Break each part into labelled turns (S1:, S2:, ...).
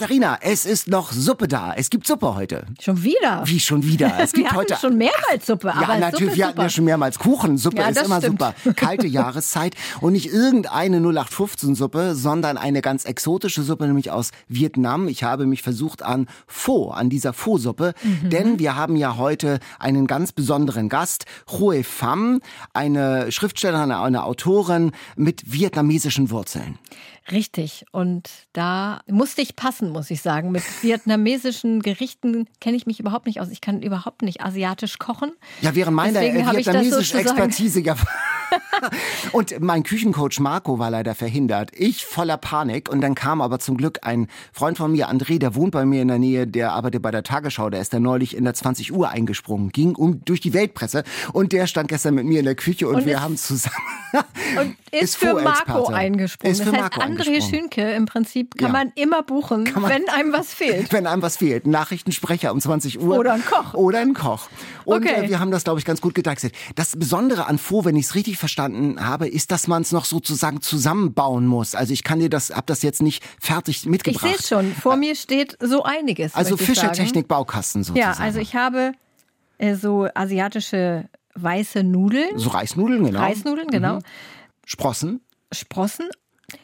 S1: Katharina, es ist noch Suppe da. Es gibt Suppe heute.
S2: Schon wieder?
S1: Wie schon wieder? Es gibt
S2: wir
S1: heute
S2: schon mehrmals Suppe.
S1: Ja,
S2: aber
S1: natürlich, wir hatten ja schon mehrmals Kuchen. Suppe
S2: Ja,
S1: ist immer
S2: stimmt.
S1: super. Kalte Jahreszeit und nicht irgendeine 0815-Suppe, sondern eine ganz exotische Suppe, nämlich aus Vietnam. Ich habe mich versucht an Pho, an dieser Pho-Suppe,
S2: Mhm.
S1: denn wir haben ja heute einen ganz besonderen Gast, Hue Pham, eine Schriftstellerin, eine Autorin mit vietnamesischen Wurzeln.
S2: Richtig. Und da musste ich passen, muss ich sagen. Mit vietnamesischen Gerichten kenne ich mich überhaupt nicht aus. Ich kann überhaupt nicht asiatisch kochen.
S1: Ja, während meiner äh, vietnamesische Expertise ja. und mein Küchencoach Marco war leider verhindert. Ich voller Panik. Und dann kam aber zum Glück ein Freund von mir, André, der wohnt bei mir in der Nähe, der arbeitet bei der Tagesschau, der ist da neulich in der 20 Uhr eingesprungen, ging um durch die Weltpresse und der stand gestern mit mir in der Küche und,
S2: Und
S1: wir
S2: ist-
S1: haben zusammen.
S2: Und ist, für Marco eingesprungen.
S1: Ist für
S2: heißt,
S1: Marco
S2: André. Schünke im Prinzip kann
S1: Ja.
S2: man immer buchen,
S1: man-
S2: wenn einem was fehlt.
S1: Wenn einem was fehlt. Ein Nachrichtensprecher um 20 Uhr.
S2: Oder ein Koch.
S1: Oder ein Koch. Und
S2: Okay.
S1: äh, wir haben das, glaube ich, ganz gut gedeichselt. Das Besondere an Faux, wenn ich es richtig verstanden habe, ist, dass man es noch sozusagen zusammenbauen muss. Also ich kann dir das, hab das jetzt nicht fertig
S2: Ich
S1: mitgebracht.
S2: sehe es schon. Vor mir steht so einiges.
S1: Also
S2: ich.
S1: Fischertechnik Baukasten sozusagen.
S2: Ja, also ich habe äh, so asiatische weiße Nudeln.
S1: So Reisnudeln, genau.
S2: Reisnudeln, genau.
S1: Sprossen.
S2: Sprossen.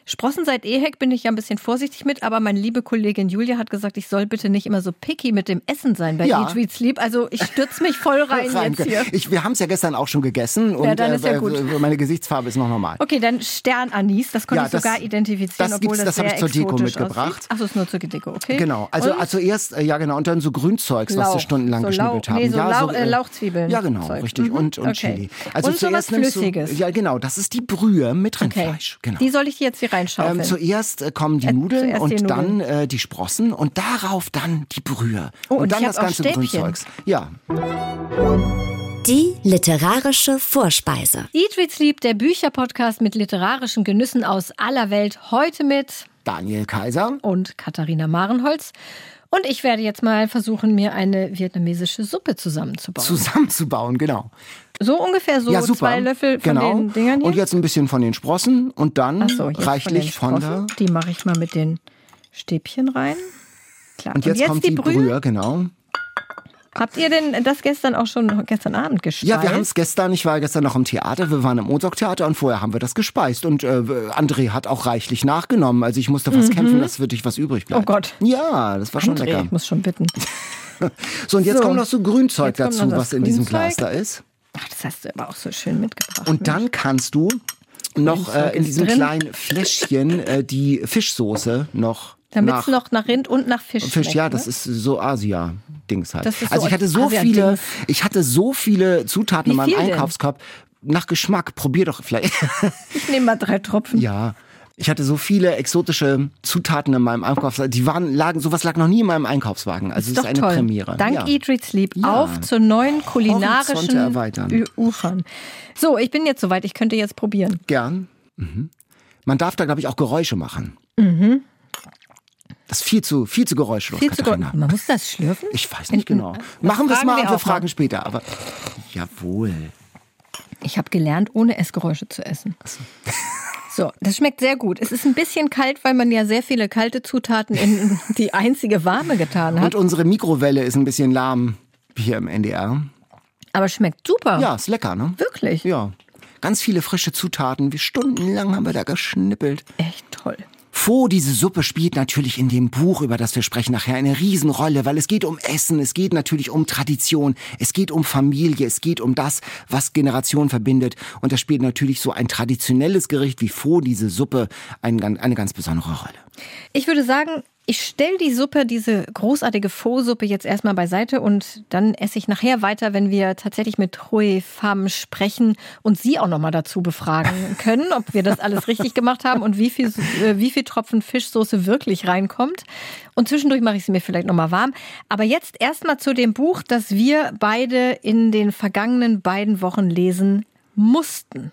S2: Sprossen seit Ehek bin ich ja ein bisschen vorsichtig mit, aber meine liebe Kollegin Julia hat gesagt, ich soll bitte nicht immer so picky mit dem Essen sein bei
S1: Ja.
S2: Eat, Read, Sleep. Also ich stürze mich voll rein,
S1: Rein.
S2: jetzt hier.
S1: Ich, wir haben es ja gestern auch schon gegessen und
S2: dann ist ja
S1: äh,
S2: gut.
S1: meine Gesichtsfarbe ist noch normal.
S2: Okay, dann Sternanis, das konnte
S1: Ja,
S2: ich
S1: das-
S2: sogar identifizieren,
S1: das
S2: obwohl das,
S1: das hab
S2: sehr
S1: ich zur Deko mitgebracht.
S2: Achso, ist nur zur Deko, okay.
S1: Genau, also,
S2: Und
S1: also erst, äh, ja genau, und dann so Grünzeugs, was
S2: Lauch.
S1: sie stundenlang
S2: So
S1: geschnippelt
S2: Lauch-
S1: haben.
S2: nee, so
S1: ja,
S2: Lauch- äh, Lauchzwiebeln.
S1: Ja, genau,
S2: Zeug.
S1: richtig.
S2: Mhm,
S1: Und, und
S2: okay.
S1: Chili. Also
S2: Und
S1: zuerst nimmst
S2: Flüssiges.
S1: Du, ja, genau, das ist die Brühe mit
S2: okay.
S1: Rindfleisch. Genau.
S2: Die soll ich jetzt hier reinschaufeln?
S1: Ähm, zuerst äh, kommen die
S2: Äh,
S1: Nudeln und
S2: die
S1: dann
S2: Nudeln.
S1: äh, die Sprossen und darauf dann die Brühe.
S2: Oh,
S1: und
S2: und
S1: dann
S2: ich
S1: das ganze. Grünzeugs. Ja,
S3: Die literarische Vorspeise.
S2: Eat, Read, Sleep, der Bücherpodcast mit literarischen Genüssen aus aller Welt. Heute mit
S1: Daniel Kaiser.
S2: und Katharina Marenholz. Und ich werde jetzt mal versuchen, mir eine vietnamesische Suppe zusammenzubauen.
S1: Zusammenzubauen, genau.
S2: so ungefähr so
S1: ja,
S2: zwei Löffel von
S1: genau.
S2: den Dingern hier.
S1: Und jetzt ein bisschen von den Sprossen und dann
S2: so, jetzt
S1: reichlich
S2: von,
S1: von, der.
S2: Die mache ich mal mit den Stäbchen rein. Klar.
S1: Und jetzt, kommt die Brühe. genau.
S2: Habt ihr denn das gestern auch schon gestern Abend gespeist?
S1: Ja, wir haben es gestern, ich war gestern noch im Theater, wir waren im Mozart-Theater und vorher haben wir das gespeist. Und äh, André hat auch reichlich nachgenommen. Also ich musste fast kämpfen, dass wirklich was übrig bleibt.
S2: Mhm. Oh Gott.
S1: Ja, das war schon
S2: André,
S1: lecker.
S2: ich muss schon bitten.
S1: So, und jetzt
S2: So.
S1: kommt noch so Grünzeug dazu, was in diesem
S2: Grünzeug.
S1: Glas da ist.
S2: Ach, das hast du aber auch so schön mitgebracht.
S1: Und dann kannst du noch äh,
S2: Grünzeug
S1: in diesem
S2: drin.
S1: kleinen Fläschchen äh, die Fischsoße noch
S2: Damit es noch nach Rind und nach Fisch
S1: Fisch,
S2: schmeckt,
S1: ja,
S2: ne?
S1: das ist so Asia-Dings halt.
S2: Das ist so
S1: also ich hatte so viele, ich hatte so viele Zutaten in meinem? Einkaufskorb. Nach Geschmack, probier doch vielleicht.
S2: Ich nehme mal drei Tropfen.
S1: ja. Ich hatte so viele exotische Zutaten in meinem Einkaufswagen. Die waren, lagen, sowas lag noch nie in meinem Einkaufswagen. Also es
S2: Ist
S1: ist
S2: doch
S1: eine
S2: toll.
S1: Premiere.
S2: Dank
S1: ja.
S2: Eat, Read, Sleep
S1: Ja.
S2: auf zu neuen kulinarischen Ufern. So, ich bin jetzt soweit. Ich könnte jetzt probieren.
S1: Gern. Mhm. Man darf da, glaube ich, auch Geräusche machen. Das ist viel zu, viel zu geräuschlos,
S2: Viel zu
S1: Katharina.
S2: gut. Man muss das schlürfen?
S1: Ich weiß nicht genau. Machen wir es mal
S2: wir
S1: und wir fragen
S2: mal.
S1: später. Aber jawohl.
S2: Ich habe gelernt, ohne Essgeräusche zu essen. So, das schmeckt sehr gut. Es ist ein bisschen kalt, weil man ja sehr viele kalte Zutaten in die einzige warme getan hat.
S1: Und unsere Mikrowelle ist ein bisschen lahm hier im NDR.
S2: Aber schmeckt super.
S1: Ja, ist lecker, ne?
S2: Wirklich.
S1: Ja. Ganz viele frische Zutaten. Wie stundenlang haben wir da geschnippelt.
S2: Echt toll.
S1: Faux, diese Suppe spielt natürlich in dem Buch, über das wir sprechen, nachher eine Riesenrolle, weil es geht um Essen, es geht natürlich um Tradition, es geht um Familie, es geht um das, was Generationen verbindet. Und da spielt natürlich so ein traditionelles Gericht wie Faux, diese Suppe, ein, eine ganz besondere Rolle.
S2: Ich würde sagen, ich stelle die Suppe, diese großartige Faux-Suppe jetzt erstmal beiseite und dann esse ich nachher weiter, wenn wir tatsächlich mit Hui Pham sprechen und Sie auch nochmal dazu befragen können, ob wir das alles richtig gemacht haben und wie viel, äh, wie viel Tropfen Fischsoße wirklich reinkommt. Und zwischendurch mache ich sie mir vielleicht nochmal warm. Aber jetzt erstmal zu dem Buch, das wir beide in den vergangenen beiden Wochen lesen mussten.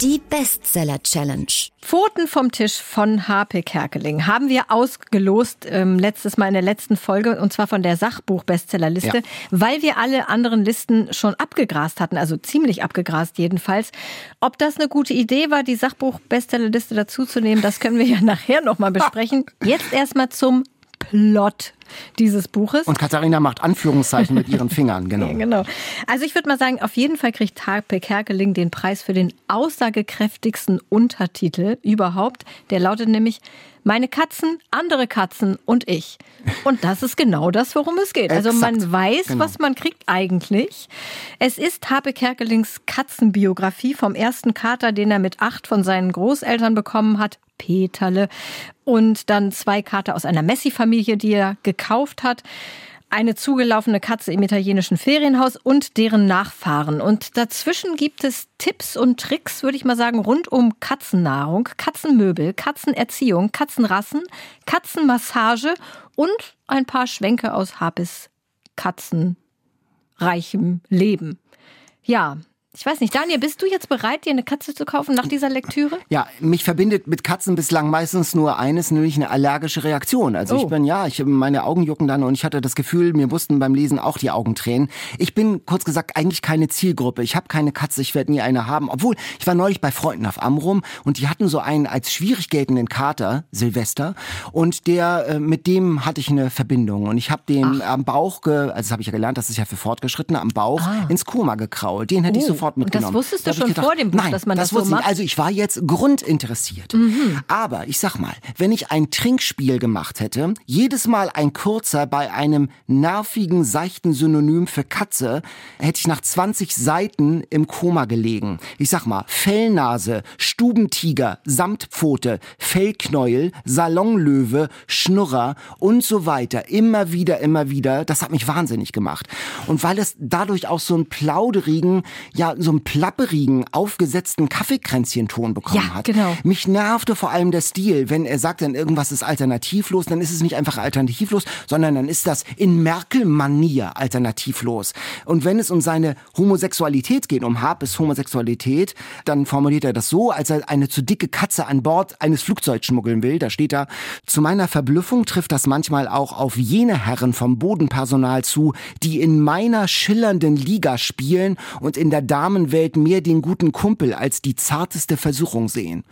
S3: Die Bestseller Challenge.
S2: Pfoten vom Tisch von Harpe Kerkeling haben wir ausgelost ähm, letztes Mal in der letzten Folge und zwar von der Sachbuch-Bestsellerliste, ja. weil wir alle anderen Listen schon abgegrast hatten, also ziemlich abgegrast jedenfalls. Ob das eine gute Idee war, die Sachbuch-Bestsellerliste dazuzunehmen, das können wir ja nachher nochmal besprechen. Jetzt erstmal zum Plot dieses Buches.
S1: Und Katharina macht Anführungszeichen mit ihren Fingern, genau.
S2: Ja, genau. Also ich würde mal sagen, auf jeden Fall kriegt Harpe Kerkeling den Preis für den aussagekräftigsten Untertitel überhaupt. Der lautet nämlich meine Katzen, andere Katzen und ich. Und das ist genau das, worum es geht. Also man weiß, genau. was man kriegt eigentlich. Es ist Habe Kerkelings Katzenbiografie vom ersten Kater, den er mit acht von seinen Großeltern bekommen hat, Peterle. Und dann zwei Kater aus einer Messi-Familie, die er gekauft hat eine zugelaufene Katze im italienischen Ferienhaus und deren Nachfahren. Und dazwischen gibt es Tipps und Tricks, würde ich mal sagen, rund um Katzennahrung, Katzenmöbel, Katzenerziehung, Katzenrassen, Katzenmassage und ein paar Schwänke aus Hapis katzenreichem Leben. Ja, ich weiß nicht, Daniel, bist du jetzt bereit, dir eine Katze zu kaufen nach dieser Lektüre?
S1: Ja, mich verbindet mit Katzen bislang meistens nur eines, nämlich eine allergische Reaktion. Also oh. ich bin, ja, ich meine Augen jucken dann und ich hatte das Gefühl, mir mussten beim Lesen auch die Augen tränen. Ich bin, kurz gesagt, eigentlich keine Zielgruppe. Ich habe keine Katze, ich werde nie eine haben. Obwohl, ich war neulich bei Freunden auf Amrum und die hatten so einen als schwierig geltenden Kater, Silvester, und der, äh, mit dem hatte ich eine Verbindung. Und ich habe den Ach. am Bauch, ge, also das habe ich ja gelernt, das ist ja für Fortgeschrittene, am Bauch ah. ins Koma gekrault. Den hätte oh. ich so sofort mitgenommen.
S2: Und das wusstest du schon gedacht, vor dem Buch,
S1: nein,
S2: dass man das,
S1: das
S2: so macht?
S1: Also ich war jetzt grundinteressiert. Mhm. Aber ich sag mal, wenn ich ein Trinkspiel gemacht hätte, jedes Mal ein kurzer bei einem nervigen, seichten Synonym für Katze, hätte ich nach 20 Seiten im Koma gelegen. Ich sag mal, Fellnase, Stubentiger, Samtpfote, Fellknäuel, Salonlöwe, Schnurrer und so weiter. Immer wieder, immer wieder. Das hat mich wahnsinnig gemacht. Und weil es dadurch auch so einen plauderigen, ja so einen plapperigen, aufgesetzten Kaffeekränzchenton bekommen ja, hat.
S2: Genau.
S1: Mich nervte vor allem der Stil. Wenn er sagt, dann irgendwas ist alternativlos, dann ist es nicht einfach alternativlos, sondern dann ist das in Merkel-Manier alternativlos. Und wenn es um seine Homosexualität geht, um Harpes Homosexualität, dann formuliert er das so, als er eine zu dicke Katze an Bord eines Flugzeugs schmuggeln will. Da steht da, zu meiner Verblüffung trifft das manchmal auch auf jene Herren vom Bodenpersonal zu, die in meiner schillernden Liga spielen und in der Damenwelt mehr den guten Kumpel als die zarteste Versuchung sehen.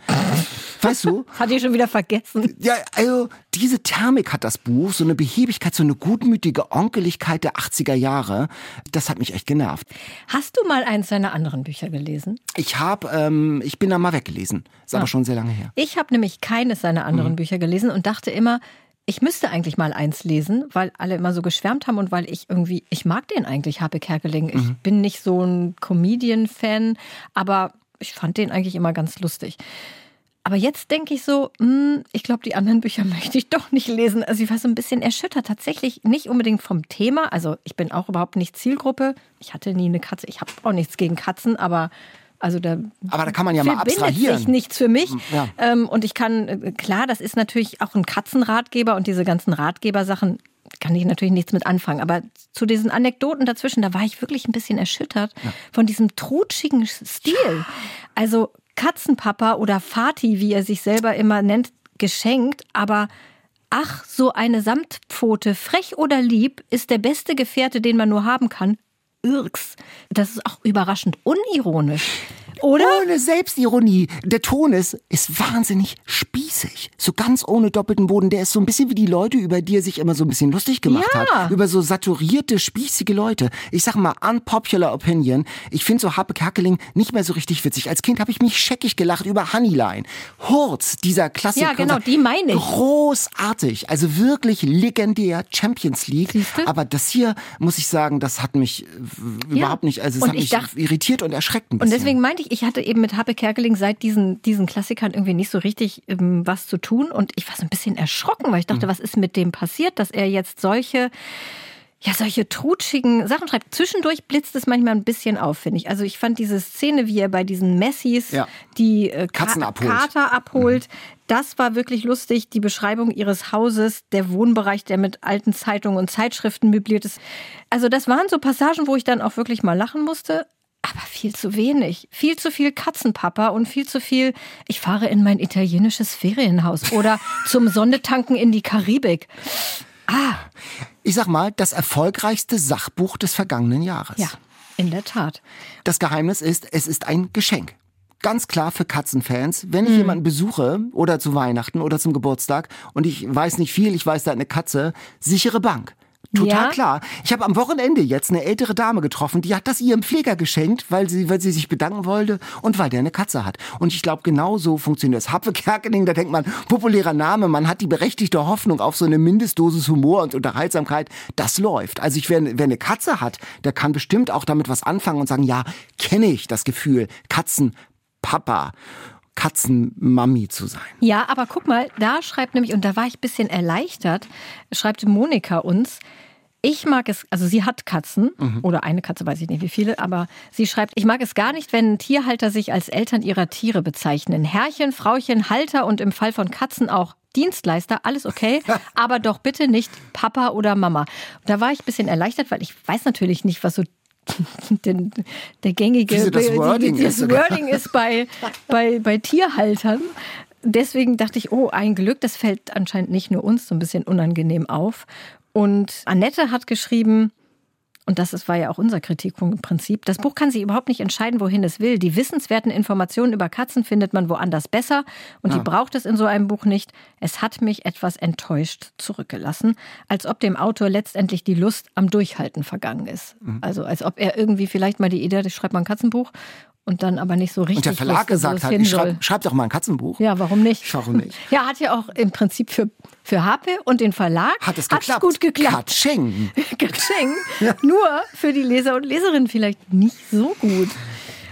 S1: Weißt du?
S2: Hat ich schon wieder vergessen.
S1: Ja, also diese Thermik hat das Buch, so eine Behebigkeit, so eine gutmütige Onkeligkeit der 80er Jahre. Das hat mich echt genervt.
S2: Hast du mal eins seiner anderen Bücher gelesen?
S1: Ich habe, ähm, ich bin da mal weggelesen. Ist ah. aber schon sehr lange her.
S2: Ich habe nämlich keines seiner anderen mhm. Bücher gelesen und dachte immer, ich müsste eigentlich mal eins lesen, weil alle immer so geschwärmt haben und weil ich irgendwie, ich mag den eigentlich, Habe Kerkeling. Ich mhm. bin nicht so ein Comedian-Fan, aber ich fand den eigentlich immer ganz lustig. Aber jetzt denke ich so, mh, hm, ich glaube, die anderen Bücher möchte ich doch nicht lesen. Also ich war so ein bisschen erschüttert. Tatsächlich nicht unbedingt vom Thema. Also ich bin auch überhaupt nicht Zielgruppe. Ich hatte nie eine Katze. Ich habe auch nichts gegen Katzen, aber also da
S1: aber da kann man ja mal abstrahieren.
S2: sich nichts für mich. Ja. Ähm, und ich kann, äh, klar, das ist natürlich auch ein Katzenratgeber und diese ganzen Ratgebersachen kann ich natürlich nichts mit anfangen. Aber zu diesen Anekdoten dazwischen, da war ich wirklich ein bisschen erschüttert ja. von diesem trutschigen Stil. Also Katzenpapa oder Fati, wie er sich selber immer nennt, geschenkt, aber ach, so eine Samtpfote, frech oder lieb, ist der beste Gefährte, den man nur haben kann. Irks. Das ist auch überraschend unironisch. Oder?
S1: Ohne Selbstironie. Der Ton ist, ist wahnsinnig spießig. So ganz ohne doppelten Boden. Der ist so ein bisschen wie die Leute, über die er sich immer so ein bisschen lustig gemacht ja. hat. Über so saturierte, spießige Leute. Ich sag mal, unpopular opinion. Ich finde so Happe Kerkeling nicht mehr so richtig witzig. Als Kind habe ich mich scheckig gelacht über Honeyline. Hurz, dieser Klassiker.
S2: Ja, genau, die meine ich.
S1: Großartig. Also wirklich legendär Champions League. Siehste? Aber das hier, muss ich sagen, das hat mich ja. überhaupt nicht, also es hat mich dachte, irritiert und erschreckt ein
S2: bisschen. Und deswegen meinte ich, ich hatte eben mit Happe Kerkeling seit diesen, diesen Klassikern irgendwie nicht so richtig ähm, was zu tun. Und ich war so ein bisschen erschrocken, weil ich dachte, mhm. was ist mit dem passiert, dass er jetzt solche ja, solche trutschigen Sachen schreibt. Zwischendurch blitzt es manchmal ein bisschen auf, finde ich. Also ich fand diese Szene, wie er bei diesen Messis ja. die äh,
S1: Katzen abholt.
S2: Kater abholt, mhm. das war wirklich lustig. Die Beschreibung ihres Hauses, der Wohnbereich, der mit alten Zeitungen und Zeitschriften möbliert ist. Also das waren so Passagen, wo ich dann auch wirklich mal lachen musste. Aber viel zu wenig. Viel zu viel Katzenpapa und viel zu viel, ich fahre in mein italienisches Ferienhaus oder zum Sonnetanken in die Karibik.
S1: Ah. Ich sag mal, das erfolgreichste Sachbuch des vergangenen Jahres.
S2: Ja, in der Tat.
S1: Das Geheimnis ist, es ist ein Geschenk ganz klar für Katzenfans, wenn ich mhm. jemanden besuche oder zu Weihnachten oder zum Geburtstag und ich weiß nicht viel, ich weiß, da eine Katze, sichere Bank. Total ja. klar. Ich habe am Wochenende jetzt eine ältere Dame getroffen, die hat das ihrem Pfleger geschenkt, weil sie, weil sie sich bedanken wollte und weil der eine Katze hat. Und ich glaube, genau so funktioniert das. Hapfe Kerkeling, da denkt man, populärer Name, man hat die berechtigte Hoffnung auf so eine Mindestdosis Humor und Unterhaltsamkeit. Das läuft. Also ich, wer, wer eine Katze hat, der kann bestimmt auch damit was anfangen und sagen, ja, kenne ich das Gefühl. Katzen Papa. Katzenmami zu sein.
S2: Ja, aber guck mal, da schreibt nämlich, und da war ich ein bisschen erleichtert, schreibt Monika uns, ich mag es, also sie hat Katzen mhm. oder eine Katze, weiß ich nicht wie viele, aber sie schreibt, ich mag es gar nicht, wenn Tierhalter sich als Eltern ihrer Tiere bezeichnen. Herrchen, Frauchen, Halter und im Fall von Katzen auch Dienstleister, alles okay, aber doch bitte nicht Papa oder Mama. Da war ich ein bisschen erleichtert, weil ich weiß natürlich nicht, was so den, der gängige
S1: das Wording,
S2: die, das ist, Wording ist bei, bei, bei Tierhaltern. Deswegen dachte ich, oh, ein Glück, das fällt anscheinend nicht nur uns so ein bisschen unangenehm auf. Und Annette hat geschrieben, und das ist, war ja auch unser Kritikpunkt im Prinzip. Das Buch kann sich überhaupt nicht entscheiden, wohin es will. Die wissenswerten Informationen über Katzen findet man woanders besser und ja. die braucht es in so einem Buch nicht. Es hat mich etwas enttäuscht zurückgelassen, als ob dem Autor letztendlich die Lust am Durchhalten vergangen ist. Mhm. Also als ob er irgendwie vielleicht mal die Idee hat, ich schreibe mal ein Katzenbuch und dann aber nicht so richtig. Und
S1: der Verlag wusste, gesagt hat, ich schreib, schreib doch mal ein Katzenbuch.
S2: Ja, warum nicht?
S1: Warum nicht?
S2: Ja, hat ja auch im Prinzip für, für Hape und den Verlag
S1: hat es geklappt. gut geklappt. Katsching.
S2: Katsching. ja. Nur für die Leser und Leserinnen vielleicht nicht so gut.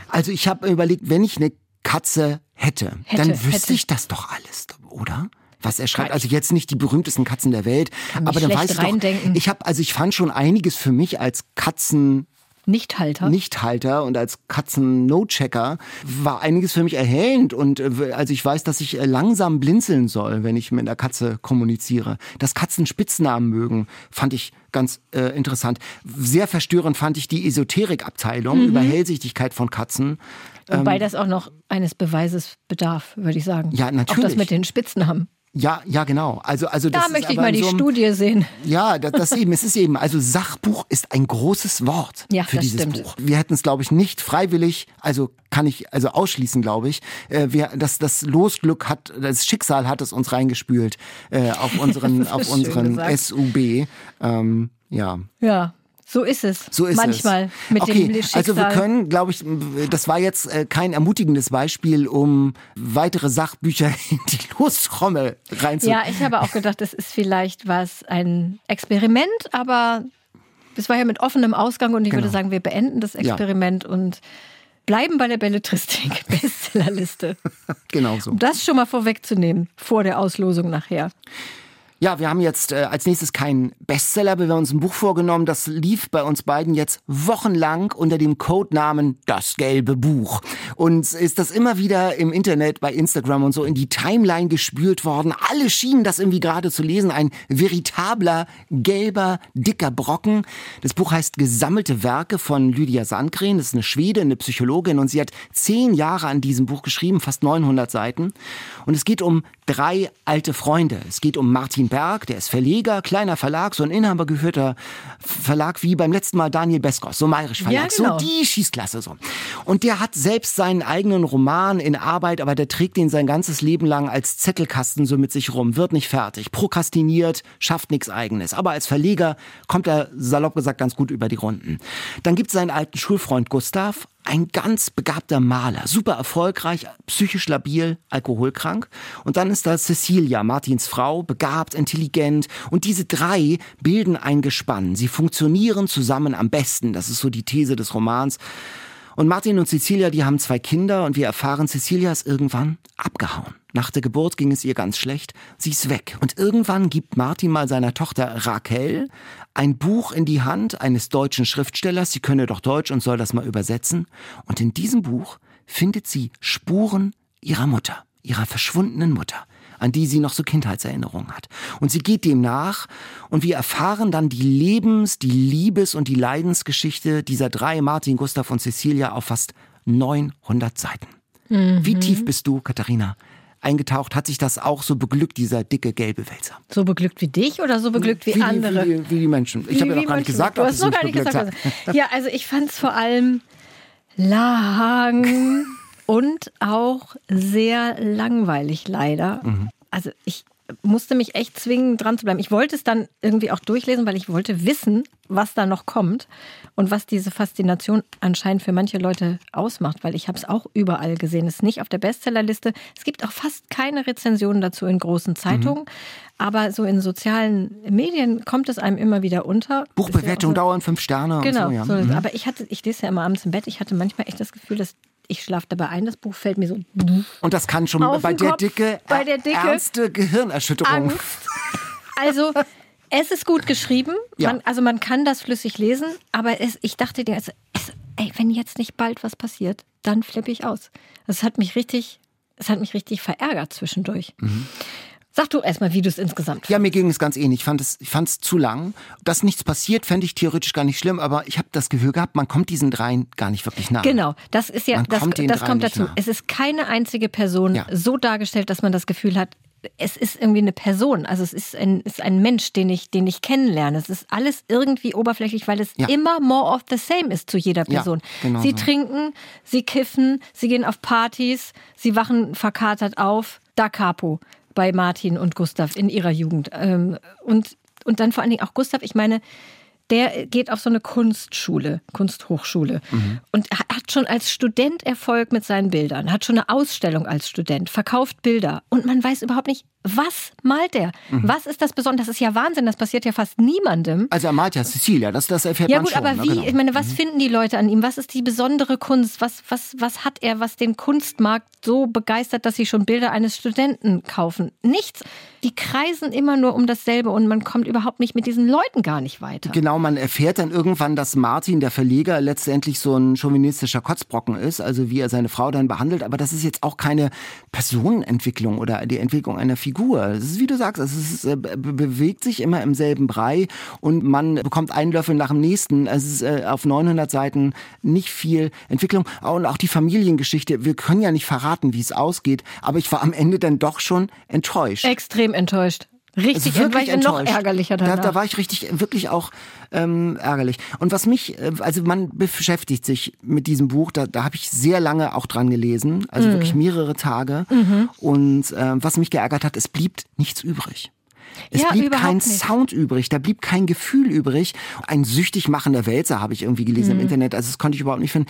S1: Also ich habe überlegt, wenn ich eine Katze hätte, hätte dann wüsste hätte. ich das doch alles, oder? was er schreibt. Also jetzt nicht die berühmtesten Katzen der Welt, aber dann weiß ich doch, ich habe also ich fand schon einiges für mich als Katzen
S2: Nichthalter.
S1: Nichthalter und als Katzen-No-Checker war einiges für mich erhellend. Und äh, also ich weiß, dass ich äh, langsam blinzeln soll, wenn ich mit einer Katze kommuniziere. Dass Katzen Spitznamen mögen, fand ich ganz äh, interessant. Sehr verstörend fand ich die Esoterik-Abteilung mhm. über Hellsichtigkeit von Katzen.
S2: Wobei ähm, das auch noch eines Beweises bedarf, würde ich sagen.
S1: Ja, natürlich.
S2: Auch das mit den Spitznamen.
S1: Ja, ja, genau. Also, also
S2: da möchte ich mal die so Studie sehen.
S1: Ja, das, das eben, es ist eben, also Sachbuch ist ein großes Wort ja, für dieses
S2: stimmt.
S1: Buch. Wir hätten es, glaube ich, nicht freiwillig, also kann ich also ausschließen, glaube ich. Äh, wir, das, das Losglück hat, das Schicksal hat es uns reingespült äh, auf unseren, auf unseren SUB. Ähm, ja.
S2: Ja. So ist es.
S1: So ist
S2: Manchmal
S1: es. mit okay, dem Schicksal. Also wir können, glaube ich, das war jetzt äh, kein ermutigendes Beispiel, um weitere Sachbücher in die Lostrommel reinzuholen.
S2: Ja, ich habe auch gedacht, das ist vielleicht was ein Experiment, aber es war ja mit offenem Ausgang und ich genau. würde sagen, wir beenden das Experiment ja. und bleiben bei der Belletristik Bestsellerliste.
S1: genau so.
S2: Um das schon mal vorwegzunehmen vor der Auslosung nachher.
S1: Ja, wir haben jetzt äh, als nächstes keinen Bestseller, aber wir haben uns ein Buch vorgenommen, das lief bei uns beiden jetzt wochenlang unter dem Codenamen Das gelbe Buch. Und ist das immer wieder im Internet, bei Instagram und so in die Timeline gespült worden. Alle schienen das irgendwie gerade zu lesen. Ein veritabler, gelber, dicker Brocken. Das Buch heißt Gesammelte Werke von Lydia Sandgren. Das ist eine Schwede, eine Psychologin und sie hat zehn Jahre an diesem Buch geschrieben, fast 900 Seiten. Und es geht um drei alte Freunde. Es geht um Martin Berg, der ist Verleger, kleiner Verlag, so ein inhabergeführter Verlag wie beim letzten Mal Daniel Beskos, so Mayrisch Verlag, ja, genau. so die Schießklasse so. Und der hat selbst seinen eigenen Roman in Arbeit, aber der trägt ihn sein ganzes Leben lang als Zettelkasten so mit sich rum, wird nicht fertig, prokrastiniert, schafft nichts eigenes. Aber als Verleger kommt er salopp gesagt ganz gut über die Runden. Dann gibt es seinen alten Schulfreund Gustav, ein ganz begabter Maler, super erfolgreich, psychisch labil, alkoholkrank. Und dann ist da Cecilia, Martins Frau, begabt, intelligent. Und diese drei bilden ein Gespann. Sie funktionieren zusammen am besten. Das ist so die These des Romans. Und Martin und Cecilia, die haben zwei Kinder und wir erfahren, Cecilia ist irgendwann abgehauen. Nach der Geburt ging es ihr ganz schlecht. Sie ist weg. Und irgendwann gibt Martin mal seiner Tochter Raquel ein Buch in die Hand eines deutschen Schriftstellers. Sie könne doch Deutsch und soll das mal übersetzen. Und in diesem Buch findet sie Spuren ihrer Mutter, ihrer verschwundenen Mutter. an die sie noch so Kindheitserinnerungen hat. Und sie geht dem nach und wir erfahren dann die Lebens-, die Liebes- und die Leidensgeschichte dieser drei, Martin, Gustav und Cecilia, auf fast 900 Seiten. Mhm. Wie tief bist du, Katharina, eingetaucht? Hat sich das auch so beglückt, dieser dicke gelbe Wälzer?
S2: So beglückt wie dich oder so beglückt wie, wie andere?
S1: Wie, wie, die Menschen. Ich habe ja noch gar nicht gesagt,
S2: du hast noch gar nicht gesagt. Ja, also ich fand es vor allem lang und auch sehr langweilig leider. Mhm. Also ich musste mich echt zwingen, dran zu bleiben. Ich wollte es dann irgendwie auch durchlesen, weil ich wollte wissen, was da noch kommt und was diese Faszination anscheinend für manche Leute ausmacht, weil ich habe es auch überall gesehen. Es ist nicht auf der Bestsellerliste. Es gibt auch fast keine Rezensionen dazu in großen Zeitungen. Mhm. Aber so in sozialen Medien kommt es einem immer wieder unter.
S1: Buchbewertung ja so, dauern fünf Sterne.
S2: Genau.
S1: So, ja.
S2: so, mhm. Aber ich hatte, ich lese ja immer abends im Bett. Ich hatte manchmal echt das Gefühl, dass ich schlafe dabei ein, das Buch fällt mir so.
S1: Und das kann schon bei der,
S2: Kopf,
S1: Dicke,
S2: bei der Dicke
S1: ernste Gehirnerschütterung.
S2: Angst. Also, es ist gut geschrieben. Ja. Man, also, man kann das flüssig lesen, aber es, ich dachte dir, also, es, ey, wenn jetzt nicht bald was passiert, dann flippe ich aus. Das hat mich richtig, es hat mich richtig verärgert zwischendurch. Mhm. Sag du erstmal, wie du es insgesamt
S1: fandest. Ja, mir ging es ganz ähnlich. Ich fand es, ich fand es zu lang. Dass nichts passiert, fände ich theoretisch gar nicht schlimm, aber ich habe das Gefühl gehabt, man kommt diesen dreien gar nicht wirklich nah.
S2: Genau, das ist ja, man das, kommt, das kommt dazu. Nah. Es ist keine einzige Person ja. so dargestellt, dass man das Gefühl hat, es ist irgendwie eine Person, also es ist ein, ist ein Mensch, den ich, den ich kennenlerne. Es ist alles irgendwie oberflächlich, weil es ja. immer more of the same ist zu jeder Person. Ja, genau sie so. trinken, sie kiffen, sie gehen auf Partys, sie wachen verkatert auf. Da Capo bei Martin und Gustav in ihrer Jugend. Ähm, und, und dann vor allen Dingen auch Gustav, ich meine, der geht auf so eine Kunstschule, Kunsthochschule mhm. und hat schon als Student Erfolg mit seinen Bildern, hat schon eine Ausstellung als Student, verkauft Bilder und man weiß überhaupt nicht, was malt er? Mhm. Was ist das Besondere? Das ist ja Wahnsinn, das passiert ja fast niemandem.
S1: Also er malt ja Cecilia, das, das erfährt
S2: ja,
S1: man
S2: gut,
S1: schon.
S2: Ja gut, aber wie, genau. ich meine, was mhm. finden die Leute an ihm? Was ist die besondere Kunst? Was, was, was hat er, was den Kunstmarkt so begeistert, dass sie schon Bilder eines Studenten kaufen? Nichts. Die kreisen immer nur um dasselbe und man kommt überhaupt nicht mit diesen Leuten gar nicht weiter.
S1: Genau, man erfährt dann irgendwann, dass Martin, der Verleger, letztendlich so ein chauvinistischer Kotzbrocken ist, also wie er seine Frau dann behandelt. Aber das ist jetzt auch keine Personenentwicklung oder die Entwicklung einer Figur. Es ist wie du sagst, es ist, äh, bewegt sich immer im selben Brei und man bekommt einen Löffel nach dem nächsten. Es ist äh, auf 900 Seiten nicht viel Entwicklung. Und auch die Familiengeschichte, wir können ja nicht verraten, wie es ausgeht, aber ich war am Ende dann doch schon enttäuscht.
S2: Extrem enttäuscht. Richtig, also wirklich noch ärgerlicher
S1: danach. Da, da war ich richtig, wirklich auch ähm, ärgerlich. Und was mich, äh, also man beschäftigt sich mit diesem Buch, da, da habe ich sehr lange auch dran gelesen, also mhm. wirklich mehrere Tage. Mhm. Und äh, was mich geärgert hat, es blieb nichts übrig. Es ja, blieb kein nicht. Sound übrig, da blieb kein Gefühl übrig. Ein süchtig machender Wälzer habe ich irgendwie gelesen mhm. im Internet. Also das konnte ich überhaupt nicht finden.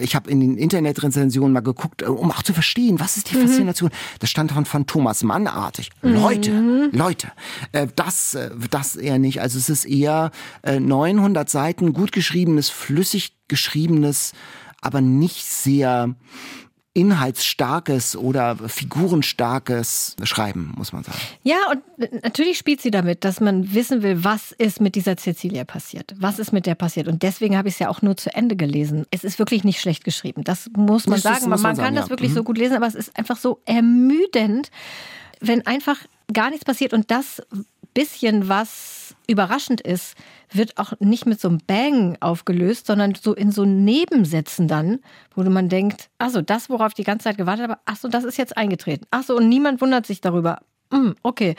S1: Ich habe in den Internetrezensionen mal geguckt, um auch zu verstehen, was ist die mhm. Faszination. Das stand von, von Thomas Mann artig. Mhm. Leute, Leute, äh, das, äh, das eher nicht. Also es ist eher 900 äh, Seiten gut geschriebenes, flüssig geschriebenes, aber nicht sehr inhaltsstarkes oder figurenstarkes Schreiben, muss man sagen.
S2: Ja, und natürlich spielt sie damit, dass man wissen will, was ist mit dieser Cecilia passiert. Was ist mit der passiert? Und deswegen habe ich es ja auch nur zu Ende gelesen. Es ist wirklich nicht schlecht geschrieben. Das muss man das sagen. Ist, man, man, kann sagen, das ja. wirklich mhm. so gut lesen, aber es ist einfach so ermüdend, wenn einfach gar nichts passiert und das bisschen, was überraschend ist, wird auch nicht mit so einem Bang aufgelöst, sondern so in so Nebensätzen dann, wo man denkt, achso, das, worauf ich die ganze Zeit gewartet habe, achso, das ist jetzt eingetreten. Achso, und niemand wundert sich darüber. Mm, okay.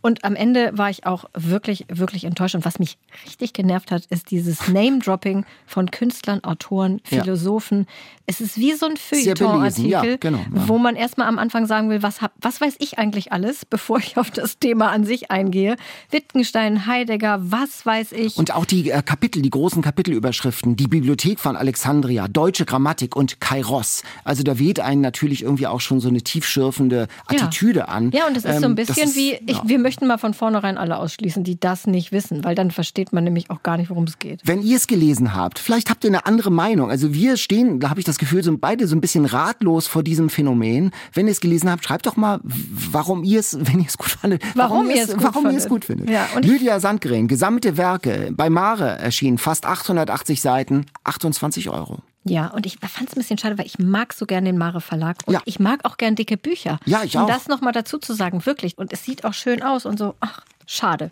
S2: Und am Ende war ich auch wirklich, wirklich enttäuscht. Und was mich richtig genervt hat, ist dieses Name-Dropping von Künstlern, Autoren, Philosophen. Ja. Es ist wie so ein Feuilleton-Artikel, ja, genau, ja. wo man erstmal am Anfang sagen will, was, hab, was weiß ich eigentlich alles, bevor ich auf das Thema an sich eingehe. Wittgenstein, Heidegger, was weiß ich.
S1: Und auch die äh, Kapitel, die großen Kapitelüberschriften, die Bibliothek von Alexandria, deutsche Grammatik und Kairos. Also da weht einen natürlich irgendwie auch schon so eine tiefschürfende Attitüde an.
S2: Ja, und es ist ähm, so ein bisschen ist, wie, ich, ja. wir möchten mal von vornherein alle ausschließen, die das nicht wissen, weil dann versteht man nämlich auch gar nicht, worum es geht.
S1: Wenn ihr es gelesen habt, vielleicht habt ihr eine andere Meinung. Also wir stehen, da habe ich das Gefühl, sind beide so ein bisschen ratlos vor diesem Phänomen. Wenn ihr es gelesen habt, schreibt doch mal, warum ihr es, wenn ihr es gut fandet,
S2: warum, warum ihr es gut,
S1: warum ihr gut findet. Ja, Lydia Sandgren, gesammelte Werke, bei Mare erschienen, fast 880 Seiten, 28 Euro.
S2: Ja, und ich fand es ein bisschen schade, weil ich mag so gern den Mare Verlag und
S1: Ja.
S2: ich mag auch gern dicke Bücher.
S1: Ja, ich
S2: um
S1: auch.
S2: das nochmal dazu zu sagen, wirklich. Und es sieht auch schön aus und so, ach, schade.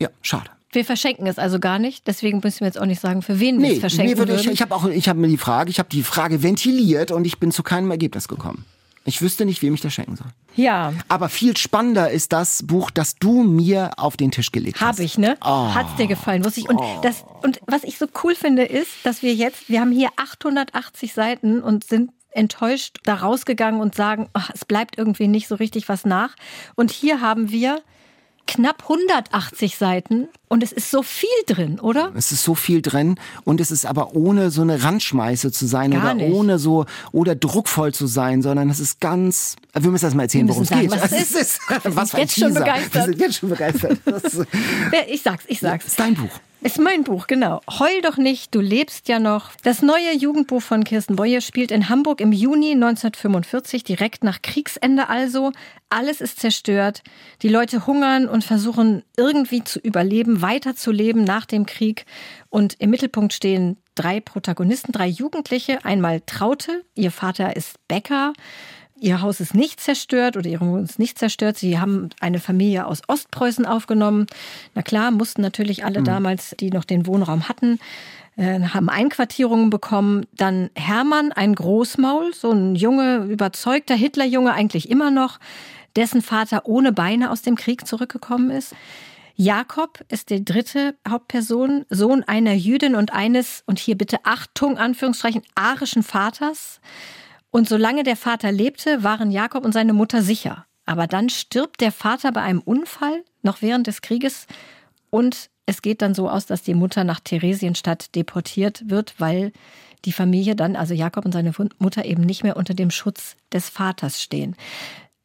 S1: Ja, schade.
S2: Wir verschenken es also gar nicht, deswegen müssen wir jetzt auch nicht sagen, für wen wir
S1: Nee,
S2: es verschenken
S1: mir würde ich, ich habe auch, ich habe mir die Frage, ich habe die Frage ventiliert und ich bin zu keinem Ergebnis gekommen. Ich wüsste nicht, wem ich das schenken soll.
S2: ja,
S1: Aber viel spannender ist das Buch, das du mir auf den Tisch gelegt hast.
S2: Habe ich, ne?
S1: Oh.
S2: Hat's dir gefallen, wusste ich. Und, das, und was ich so cool finde, ist, dass wir jetzt, wir haben hier 880 Seiten und sind enttäuscht da rausgegangen und sagen, ach, es bleibt irgendwie nicht so richtig was nach. Und hier haben wir knapp 180 Seiten und es ist so viel drin, oder?
S1: Es ist so viel drin und es ist aber ohne so eine Randschmeiße zu sein
S2: Gar
S1: oder
S2: nicht.
S1: ohne so oder druckvoll zu sein, sondern es ist ganz. Wir müssen erst mal erzählen, worum es geht.
S2: was es
S1: Es
S2: ist. Wir sind
S1: was
S2: jetzt schon begeistert.
S1: Wir sind jetzt schon begeistert. Das ist,
S2: Ich sag's, ich
S1: das
S2: sag's.
S1: ist dein Buch.
S2: Ist mein Buch, genau. Heul doch nicht, du lebst ja noch. Das neue Jugendbuch von Kirsten Boye spielt in Hamburg im Juni 1945, direkt nach Kriegsende also. Alles ist zerstört. Die Leute hungern und versuchen irgendwie zu überleben, weiterzuleben nach dem Krieg. Und im Mittelpunkt stehen drei Protagonisten, drei Jugendliche. Einmal Traute, ihr Vater ist Bäcker. Ihr Haus ist nicht zerstört oder ihre Wohnung ist nicht zerstört. Sie haben eine Familie aus Ostpreußen aufgenommen. Na klar, mussten natürlich alle damals, die noch den Wohnraum hatten, äh, haben Einquartierungen bekommen. Dann Hermann, ein Großmaul, so ein Junge, überzeugter Hitlerjunge eigentlich immer noch, dessen Vater ohne Beine aus dem Krieg zurückgekommen ist. Jakob ist die dritte Hauptperson, Sohn einer Jüdin und eines, und hier bitte Achtung, Anführungszeichen, arischen Vaters. Und solange der Vater lebte, waren Jakob und seine Mutter sicher. Aber dann stirbt der Vater bei einem Unfall, noch während des Krieges. Und es geht dann so aus, dass die Mutter nach Theresienstadt deportiert wird, weil die Familie dann, also Jakob und seine Mutter, eben nicht mehr unter dem Schutz des Vaters stehen.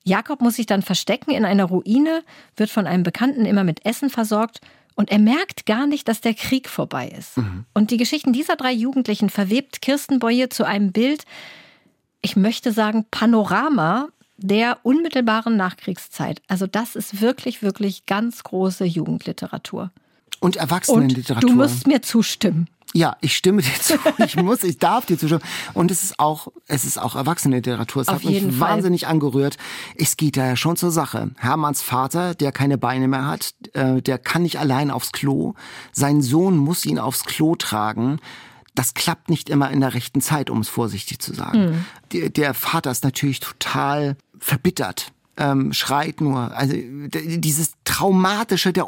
S2: Jakob muss sich dann verstecken in einer Ruine, wird von einem Bekannten immer mit Essen versorgt und er merkt gar nicht, dass der Krieg vorbei ist. Und die Geschichten dieser drei Jugendlichen verwebt Kirsten Boye zu einem Bild, ich möchte sagen, Panorama der unmittelbaren Nachkriegszeit. Also das ist wirklich, wirklich ganz große Jugendliteratur.
S1: Und
S2: Und
S1: Erwachsenenliteratur.
S2: du musst mir zustimmen.
S1: Ja, ich stimme dir zu. Ich muss, ich darf dir zustimmen. Und es ist auch, es ist auch Erwachsenenliteratur. Es
S2: Auf
S1: hat mich
S2: Fall.
S1: wahnsinnig angerührt. Es geht da ja schon zur Sache. Hermanns Vater, der keine Beine mehr hat, äh, der kann nicht allein aufs Klo. Sein Sohn muss ihn aufs Klo tragen. Das klappt nicht immer in der rechten Zeit, um es vorsichtig zu sagen.
S2: Hm.
S1: Der, der Vater ist natürlich total verbittert. Ähm, schreit nur. Also dieses traumatische der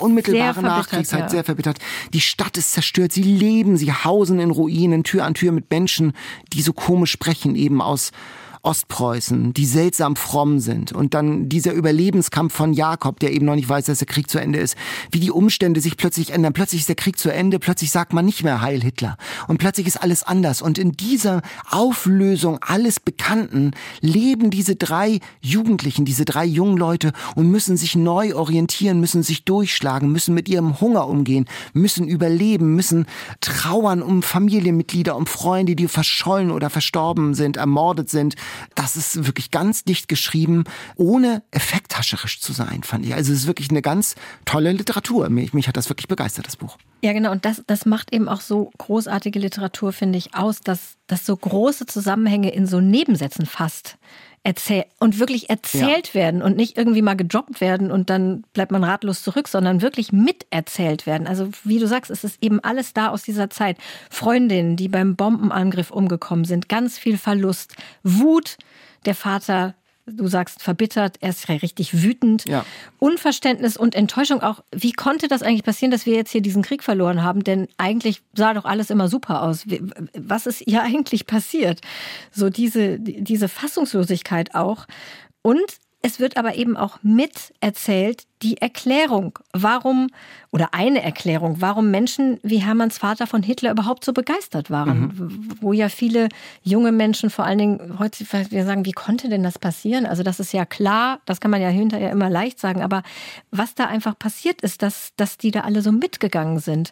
S2: verbittert,
S1: Nachkriegszeit,
S2: ja.
S1: sehr verbittert. Die Stadt ist zerstört, sie leben, sie hausen in Ruinen, Tür an Tür mit Menschen, die so komisch sprechen, eben aus Ostpreußen, die seltsam fromm sind. Und dann dieser Überlebenskampf von Jakob, der eben noch nicht weiß, dass der Krieg zu Ende ist, wie die Umstände sich plötzlich ändern. Plötzlich ist der Krieg zu Ende, plötzlich sagt man nicht mehr Heil Hitler. Und plötzlich ist alles anders. Und in dieser Auflösung alles Bekannten leben diese drei Jugendlichen, diese drei jungen Leute und müssen sich neu orientieren, müssen sich durchschlagen, müssen mit ihrem Hunger umgehen, müssen überleben, müssen trauern um Familienmitglieder, um Freunde, die verschollen oder verstorben sind, ermordet sind. Das ist wirklich ganz dicht geschrieben, ohne effekthascherisch zu sein, fand ich. Also es ist wirklich eine ganz tolle Literatur. Mich, mich hat das wirklich begeistert, das Buch.
S2: Ja, genau. Und das, das macht eben auch so großartige Literatur, finde ich, aus, dass, dass so große Zusammenhänge in so Nebensätzen fast erzählt und wirklich erzählt werden und nicht irgendwie mal gedroppt werden und dann bleibt man ratlos zurück, sondern wirklich miterzählt werden. Also wie du sagst, es ist eben alles da aus dieser Zeit. Freundinnen, die beim Bombenangriff umgekommen sind, ganz viel Verlust, Wut, der Vater Du sagst verbittert, er ist richtig wütend.
S1: Ja.
S2: Unverständnis und Enttäuschung auch. Wie konnte das eigentlich passieren, dass wir jetzt hier diesen Krieg verloren haben? Denn eigentlich sah doch alles immer super aus. Was ist hier eigentlich passiert? So diese, diese Fassungslosigkeit auch. Und es wird aber eben auch miterzählt die Erklärung, warum, oder eine Erklärung, warum Menschen wie Hermanns Vater von Hitler überhaupt so begeistert waren. Wo ja viele junge Menschen vor allen Dingen heute sagen, wie konnte denn das passieren? Also das ist ja klar, das kann man ja hinterher immer leicht sagen, aber was da einfach passiert ist, dass, dass die da alle so mitgegangen sind.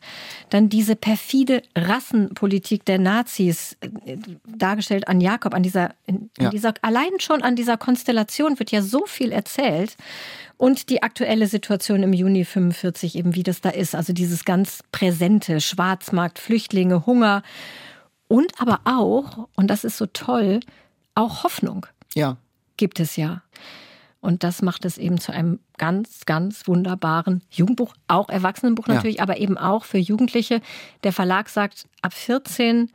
S2: Dann diese perfide Rassenpolitik der Nazis, äh, dargestellt an Jakob, an dieser,
S1: Ja.
S2: dieser, allein schon an dieser Konstellation wird ja so viel erzählt. Und die aktuelle Situation im Juni 45 eben, wie das da ist. Also dieses ganz präsente Schwarzmarkt, Flüchtlinge, Hunger. Und aber auch, und das ist so toll, auch Hoffnung.
S1: Ja.
S2: Gibt es ja. Und das macht es eben zu einem ganz, ganz wunderbaren Jugendbuch, auch Erwachsenenbuch natürlich, ja. aber eben auch für Jugendliche. Der Verlag sagt, ab 14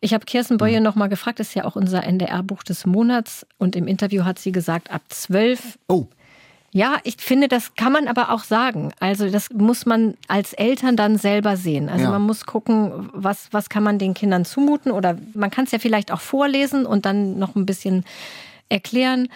S2: ich habe Kirsten Boye mhm. noch mal gefragt, das ist ja auch unser NDR-Buch des Monats. Und im Interview hat sie gesagt, ab 12.
S1: Oh.
S2: Ja, ich finde, das kann man aber auch sagen. Also das muss man als Eltern dann selber sehen. Also ja. man muss gucken, was, was kann man den Kindern zumuten oder man kann es ja vielleicht auch vorlesen und dann noch ein bisschen erklären.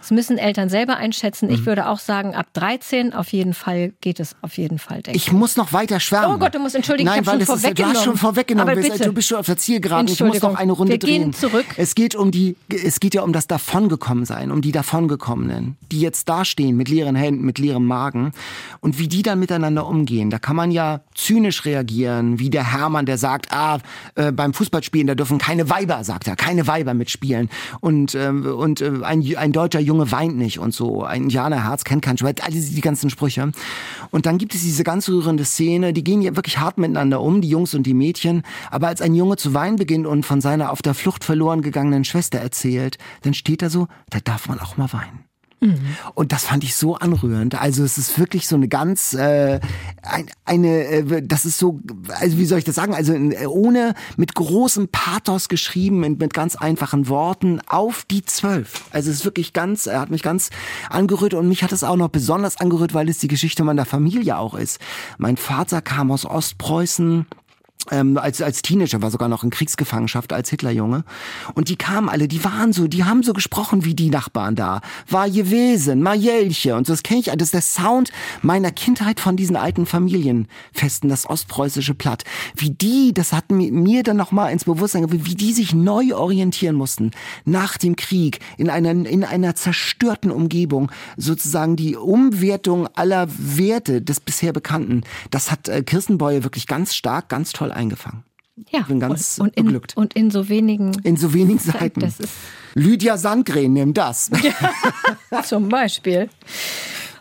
S2: Das müssen Eltern selber einschätzen. Ich mhm. würde auch sagen, ab 13 auf jeden Fall geht es auf jeden Fall.
S1: Denke ich muss noch weiter schwärmen.
S2: Oh Gott, du musst entschuldigen,
S1: Nein,
S2: ich weil
S1: schon
S2: ist, du
S1: hast schon vorweggenommen. Aber bitte. Du bist schon auf der Zielgeraden. Ich muss noch eine Runde
S2: Wir
S1: drehen.
S2: Gehen zurück.
S1: Es geht um die, es geht ja um das Davongekommensein, um die Davongekommenen, die jetzt dastehen mit leeren Händen, mit leerem Magen und wie die dann miteinander umgehen. Da kann man ja zynisch reagieren, wie der Hermann, der sagt, ah, äh, beim Fußballspielen, da dürfen keine Weiber, sagt er, keine Weiber mitspielen und äh, und äh, ein, ein deutscher Junge weint nicht und so. Ein Indianerherz kennt kein Schwert, all diese die ganzen Sprüche. Und dann gibt es diese ganz rührende Szene, die gehen ja wirklich hart miteinander um, die Jungs und die Mädchen. Aber als ein Junge zu weinen beginnt und von seiner auf der Flucht verloren gegangenen Schwester erzählt, dann steht er so, da darf man auch mal weinen. Mhm. Und das fand ich so anrührend. Also es ist wirklich so eine ganz äh, ein, eine, äh, das ist so, also wie soll ich das sagen? Also ohne mit großem Pathos geschrieben, mit, mit ganz einfachen Worten auf die zwölf. Also es ist wirklich ganz, er hat mich ganz angerührt und mich hat es auch noch besonders angerührt, weil es die Geschichte meiner Familie auch ist. Mein Vater kam aus Ostpreußen ähm, als, als Teenager, war sogar noch in Kriegsgefangenschaft als Hitlerjunge. Und die kamen alle, die waren so, die haben so gesprochen wie die Nachbarn da. War gewesen, Majelche und so, das kenne ich, das ist der Sound meiner Kindheit von diesen alten Familienfesten, das ostpreußische Platt. Wie die, das hat mir dann nochmal ins Bewusstsein, wie die sich neu orientieren mussten nach dem Krieg in einer, in einer zerstörten Umgebung, sozusagen die Umwertung aller Werte des bisher Bekannten. Das hat äh, Kirstenbeuer wirklich ganz stark, ganz toll eingefangen.
S2: Ja,
S1: ich bin ganz
S2: und, und in,
S1: beglückt.
S2: Und in so wenigen
S1: In so wenigen Seiten.
S2: Das ist
S1: Lydia Sandgren, nimm das.
S2: Ja, zum Beispiel.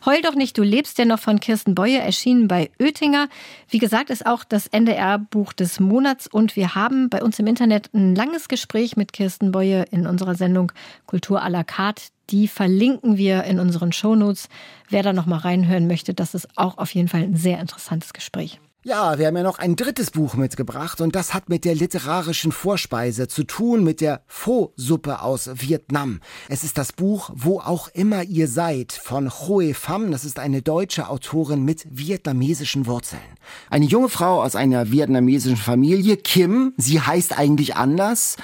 S2: Heul doch nicht, du lebst ja noch von Kirsten Beue, erschienen bei Oettinger. Wie gesagt, ist auch das NDR-Buch des Monats und wir haben bei uns im Internet ein langes Gespräch mit Kirsten Beue in unserer Sendung Kultur à la carte. Die verlinken wir in unseren Shownotes. Wer da noch mal reinhören möchte, das ist auch auf jeden Fall ein sehr interessantes Gespräch.
S1: Ja, wir haben ja noch ein drittes Buch mitgebracht und das hat mit der literarischen Vorspeise zu tun, mit der Pho-Suppe aus Vietnam. Es ist das Buch Wo auch immer ihr seid von Hoe Pham. Das ist eine deutsche Autorin mit vietnamesischen Wurzeln. Eine junge Frau aus einer vietnamesischen Familie, Kim. Sie heißt eigentlich anders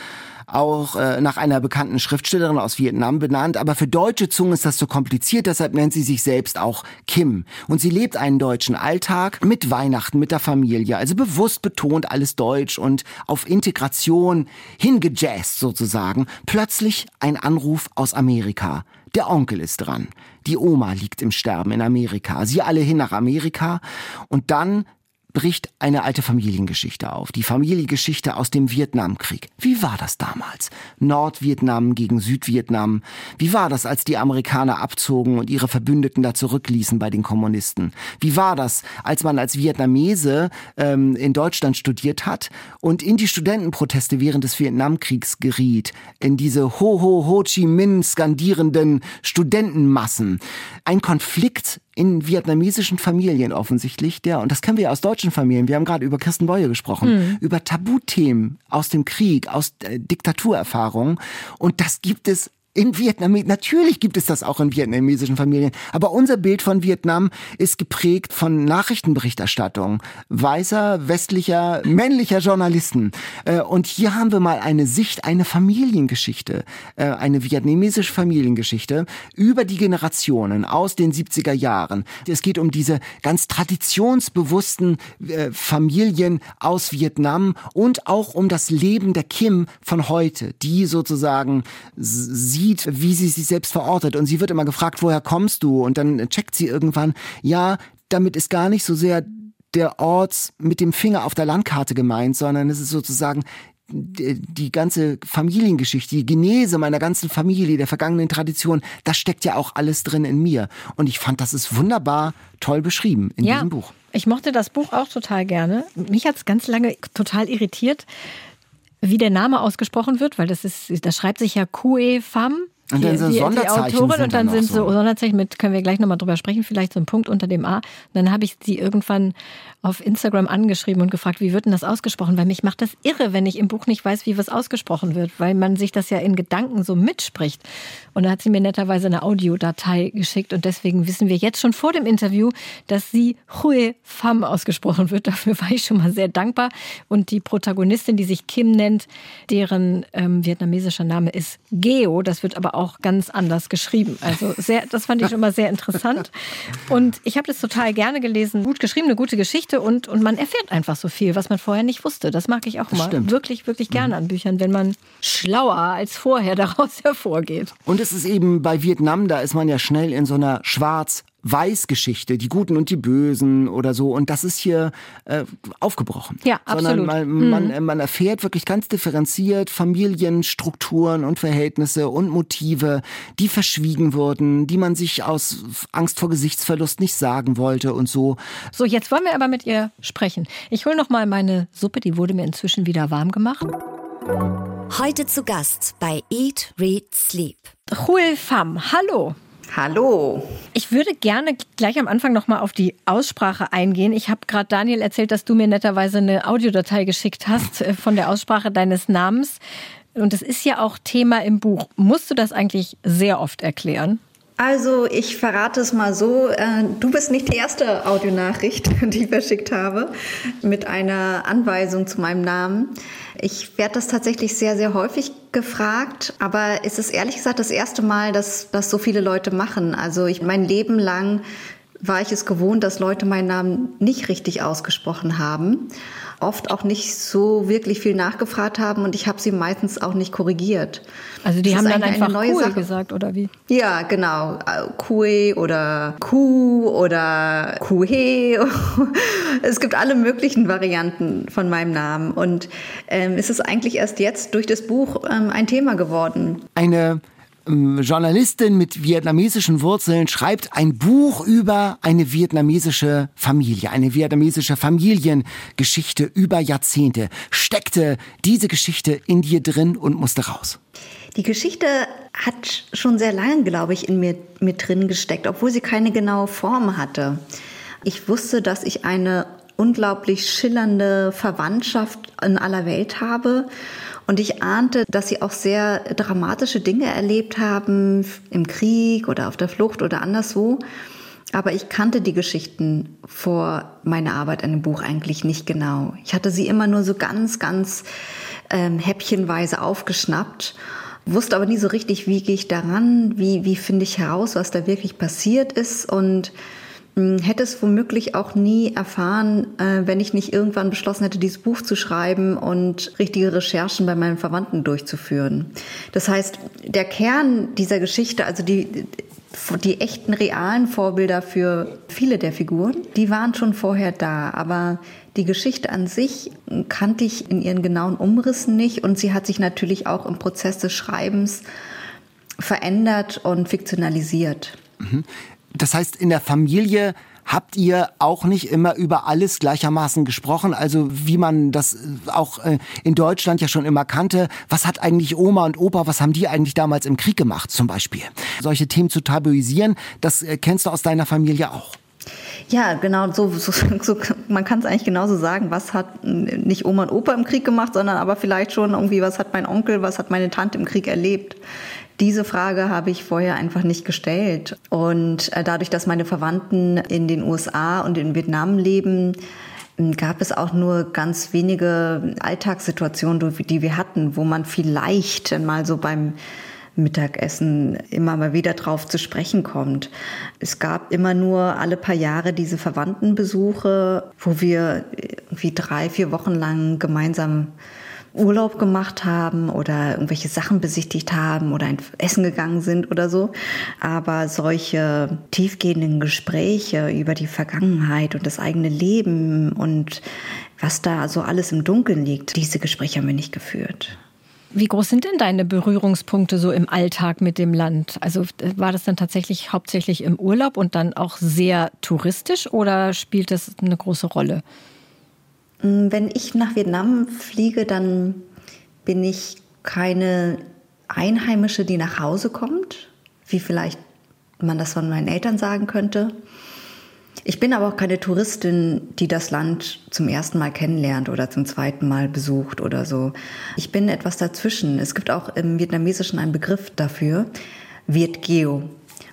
S1: auch äh, nach einer bekannten Schriftstellerin aus Vietnam benannt. Aber für deutsche Zungen ist das so kompliziert, deshalb nennt sie sich selbst auch Kim. Und sie lebt einen deutschen Alltag mit Weihnachten, mit der Familie. Also bewusst betont alles Deutsch und auf Integration hingejazzt sozusagen. Plötzlich ein Anruf aus Amerika. Der Onkel ist dran. Die Oma liegt im Sterben in Amerika. Sie alle hin nach Amerika. Und dann bricht eine alte Familiengeschichte auf. Die Familiengeschichte aus dem Vietnamkrieg. Wie war das damals? Nordvietnam gegen Südvietnam. Wie war das, als die Amerikaner abzogen und ihre Verbündeten da zurückließen bei den Kommunisten? Wie war das, als man als Vietnamese ähm, in Deutschland studiert hat und in die Studentenproteste während des Vietnamkriegs geriet? In diese Ho Ho Ho Chi Minh skandierenden Studentenmassen. Ein Konflikt in vietnamesischen Familien offensichtlich, der, und das kennen wir ja aus deutschen Familien, wir haben gerade über Kirsten Beue gesprochen, mhm. über Tabuthemen aus dem Krieg, aus äh, Diktaturerfahrungen. Und das gibt es in Vietnam, natürlich gibt es das auch in vietnamesischen Familien, aber unser Bild von Vietnam ist geprägt von Nachrichtenberichterstattung weißer, westlicher, männlicher Journalisten. Äh, und hier haben wir mal eine Sicht, eine Familiengeschichte, äh, eine vietnamesische Familiengeschichte über die Generationen aus den 70er Jahren. Es geht um diese ganz traditionsbewussten äh, Familien aus Vietnam und auch um das Leben der Kim von heute, die sozusagen sie sieht, wie sie sich selbst verortet. Und sie wird immer gefragt, woher kommst du? Und dann checkt sie irgendwann, ja, damit ist gar nicht so sehr der Ort mit dem Finger auf der Landkarte gemeint, sondern es ist sozusagen die ganze Familiengeschichte, die Genese meiner ganzen Familie, der vergangenen Tradition, das steckt ja auch alles drin in mir. Und ich fand, das ist wunderbar toll beschrieben in ja, diesem Buch.
S2: Ich mochte das Buch auch total gerne. Mich hat es ganz lange total irritiert, wie der Name ausgesprochen wird, weil das ist, das schreibt sich ja Kue Pham.
S1: Und dann sind
S2: die,
S1: Sonderzeichen.
S2: Die Autorin
S1: sind
S2: und dann
S1: noch
S2: sind so Sonderzeichen mit, können wir gleich nochmal drüber sprechen, vielleicht so ein Punkt unter dem A. Und dann habe ich sie irgendwann auf Instagram angeschrieben und gefragt, wie wird denn das ausgesprochen? Weil mich macht das irre, wenn ich im Buch nicht weiß, wie was ausgesprochen wird, weil man sich das ja in Gedanken so mitspricht. Und da hat sie mir netterweise eine Audiodatei geschickt und deswegen wissen wir jetzt schon vor dem Interview, dass sie Hue Pham ausgesprochen wird. Dafür war ich schon mal sehr dankbar. Und die Protagonistin, die sich Kim nennt, deren ähm, vietnamesischer Name ist Geo, das wird aber auch ganz anders geschrieben. Also sehr, das fand ich schon mal sehr interessant. Und ich habe das total gerne gelesen. Gut geschrieben, eine gute Geschichte und, und man erfährt einfach so viel, was man vorher nicht wusste. Das mag ich auch immer wirklich, wirklich gerne an Büchern, wenn man schlauer als vorher daraus hervorgeht.
S1: Und es ist eben bei Vietnam, da ist man ja schnell in so einer schwarz Weißgeschichte, die Guten und die Bösen oder so. Und das ist hier äh, aufgebrochen.
S2: Ja,
S1: Sondern
S2: absolut.
S1: man, man,
S2: Mhm.
S1: man erfährt wirklich ganz differenziert Familienstrukturen und Verhältnisse und Motive, die verschwiegen wurden, die man sich aus Angst vor Gesichtsverlust nicht sagen wollte und so.
S2: So, jetzt wollen wir aber mit ihr sprechen. Ich hole noch mal meine Suppe, die wurde mir inzwischen wieder warm gemacht.
S3: Heute zu Gast bei Eat, Read, Sleep.
S2: Hue Pham, hallo.
S4: Hallo.
S2: Ich würde gerne gleich am Anfang noch mal auf die Aussprache eingehen. Ich habe gerade Daniel erzählt, dass du mir netterweise eine Audiodatei geschickt hast äh, von der Aussprache deines Namens. Und es ist ja auch Thema im Buch. Musst du das eigentlich sehr oft erklären?
S4: Also ich verrate es mal so, äh, du bist nicht die erste Audionachricht, die ich verschickt habe, mit einer Anweisung zu meinem Namen. Ich werde das tatsächlich sehr, sehr häufig gefragt, aber es ist ehrlich gesagt das erste Mal, dass das so viele Leute machen. Also ich mein Leben lang war ich es gewohnt, dass Leute meinen Namen nicht richtig ausgesprochen haben, oft auch nicht so wirklich viel nachgefragt haben und ich habe sie meistens auch nicht korrigiert.
S2: Also die
S4: Das
S2: haben dann
S4: eigentlich eine
S2: einfach
S4: neue
S2: cool
S4: Sache.
S2: gesagt, oder wie?
S4: Ja, genau. Kue oder Kuh oder Kuhe. Es gibt alle möglichen Varianten von meinem Namen. Und ähm, es ist eigentlich erst jetzt durch das Buch ähm, ein Thema geworden.
S1: Eine Journalistin mit vietnamesischen Wurzeln schreibt ein Buch über eine vietnamesische Familie, eine vietnamesische Familiengeschichte über Jahrzehnte. Steckte diese Geschichte in dir drin und musste raus?
S4: Die Geschichte hat schon sehr lange, glaube ich, in mir mit drin gesteckt, obwohl sie keine genaue Form hatte. Ich wusste, dass ich eine unglaublich schillernde Verwandtschaft in aller Welt habe. Und ich ahnte, dass sie auch sehr dramatische Dinge erlebt haben im Krieg oder auf der Flucht oder anderswo. Aber ich kannte die Geschichten vor meiner Arbeit an dem Buch eigentlich nicht genau. Ich hatte sie immer nur so ganz, ganz ähm, häppchenweise aufgeschnappt, wusste aber nie so richtig, wie gehe ich daran, wie, wie finde ich heraus, was da wirklich passiert ist und hätte es womöglich auch nie erfahren, äh, wenn ich nicht irgendwann beschlossen hätte, dieses Buch zu schreiben und richtige Recherchen bei meinen Verwandten durchzuführen. Das heißt, der Kern dieser Geschichte, also die, die echten realen Vorbilder für viele der Figuren, die waren schon vorher da, aber die Geschichte an sich kannte ich in ihren genauen Umrissen nicht und sie hat sich natürlich auch im Prozess des Schreibens verändert und fiktionalisiert.
S1: Das heißt, in der Familie habt ihr auch nicht immer über alles gleichermaßen gesprochen, also wie man das auch äh, in Deutschland ja schon immer kannte. Was hat eigentlich Oma und Opa, was haben die eigentlich damals im Krieg gemacht zum Beispiel? Solche Themen zu tabuisieren, das äh, kennst du aus deiner Familie auch.
S4: Ja, genau, so, so, so man kann es eigentlich genauso sagen, was hat nicht Oma und Opa im Krieg gemacht, sondern aber vielleicht schon irgendwie, was hat mein Onkel, was hat meine Tante im Krieg erlebt. Diese Frage habe ich vorher einfach nicht gestellt. Und äh, dadurch, dass meine Verwandten in den USA und in Vietnam leben, gab es auch nur ganz wenige Alltagssituationen, die wir hatten, wo man vielleicht mal so beim Mittagessen immer mal wieder drauf zu sprechen kommt. Es gab immer nur alle paar Jahre diese Verwandtenbesuche, wo wir irgendwie drei, vier Wochen lang gemeinsam Urlaub gemacht haben oder irgendwelche Sachen besichtigt haben oder ein Essen gegangen sind oder so. Aber solche tiefgehenden Gespräche über die Vergangenheit und das eigene Leben und was da so alles im Dunkeln liegt, diese Gespräche haben wir nicht geführt.
S2: Wie groß sind denn deine Berührungspunkte so im Alltag mit dem Land? Also war das dann tatsächlich hauptsächlich im Urlaub und dann auch sehr touristisch oder spielt das eine große Rolle?
S4: Wenn ich nach Vietnam fliege, dann bin ich keine Einheimische, die nach Hause kommt, wie vielleicht man das von meinen Eltern sagen könnte. Ich bin aber auch keine Touristin, die das Land zum ersten Mal kennenlernt oder zum zweiten Mal besucht oder so. Ich bin etwas dazwischen. Es gibt auch im Vietnamesischen einen Begriff dafür, Viet Geo.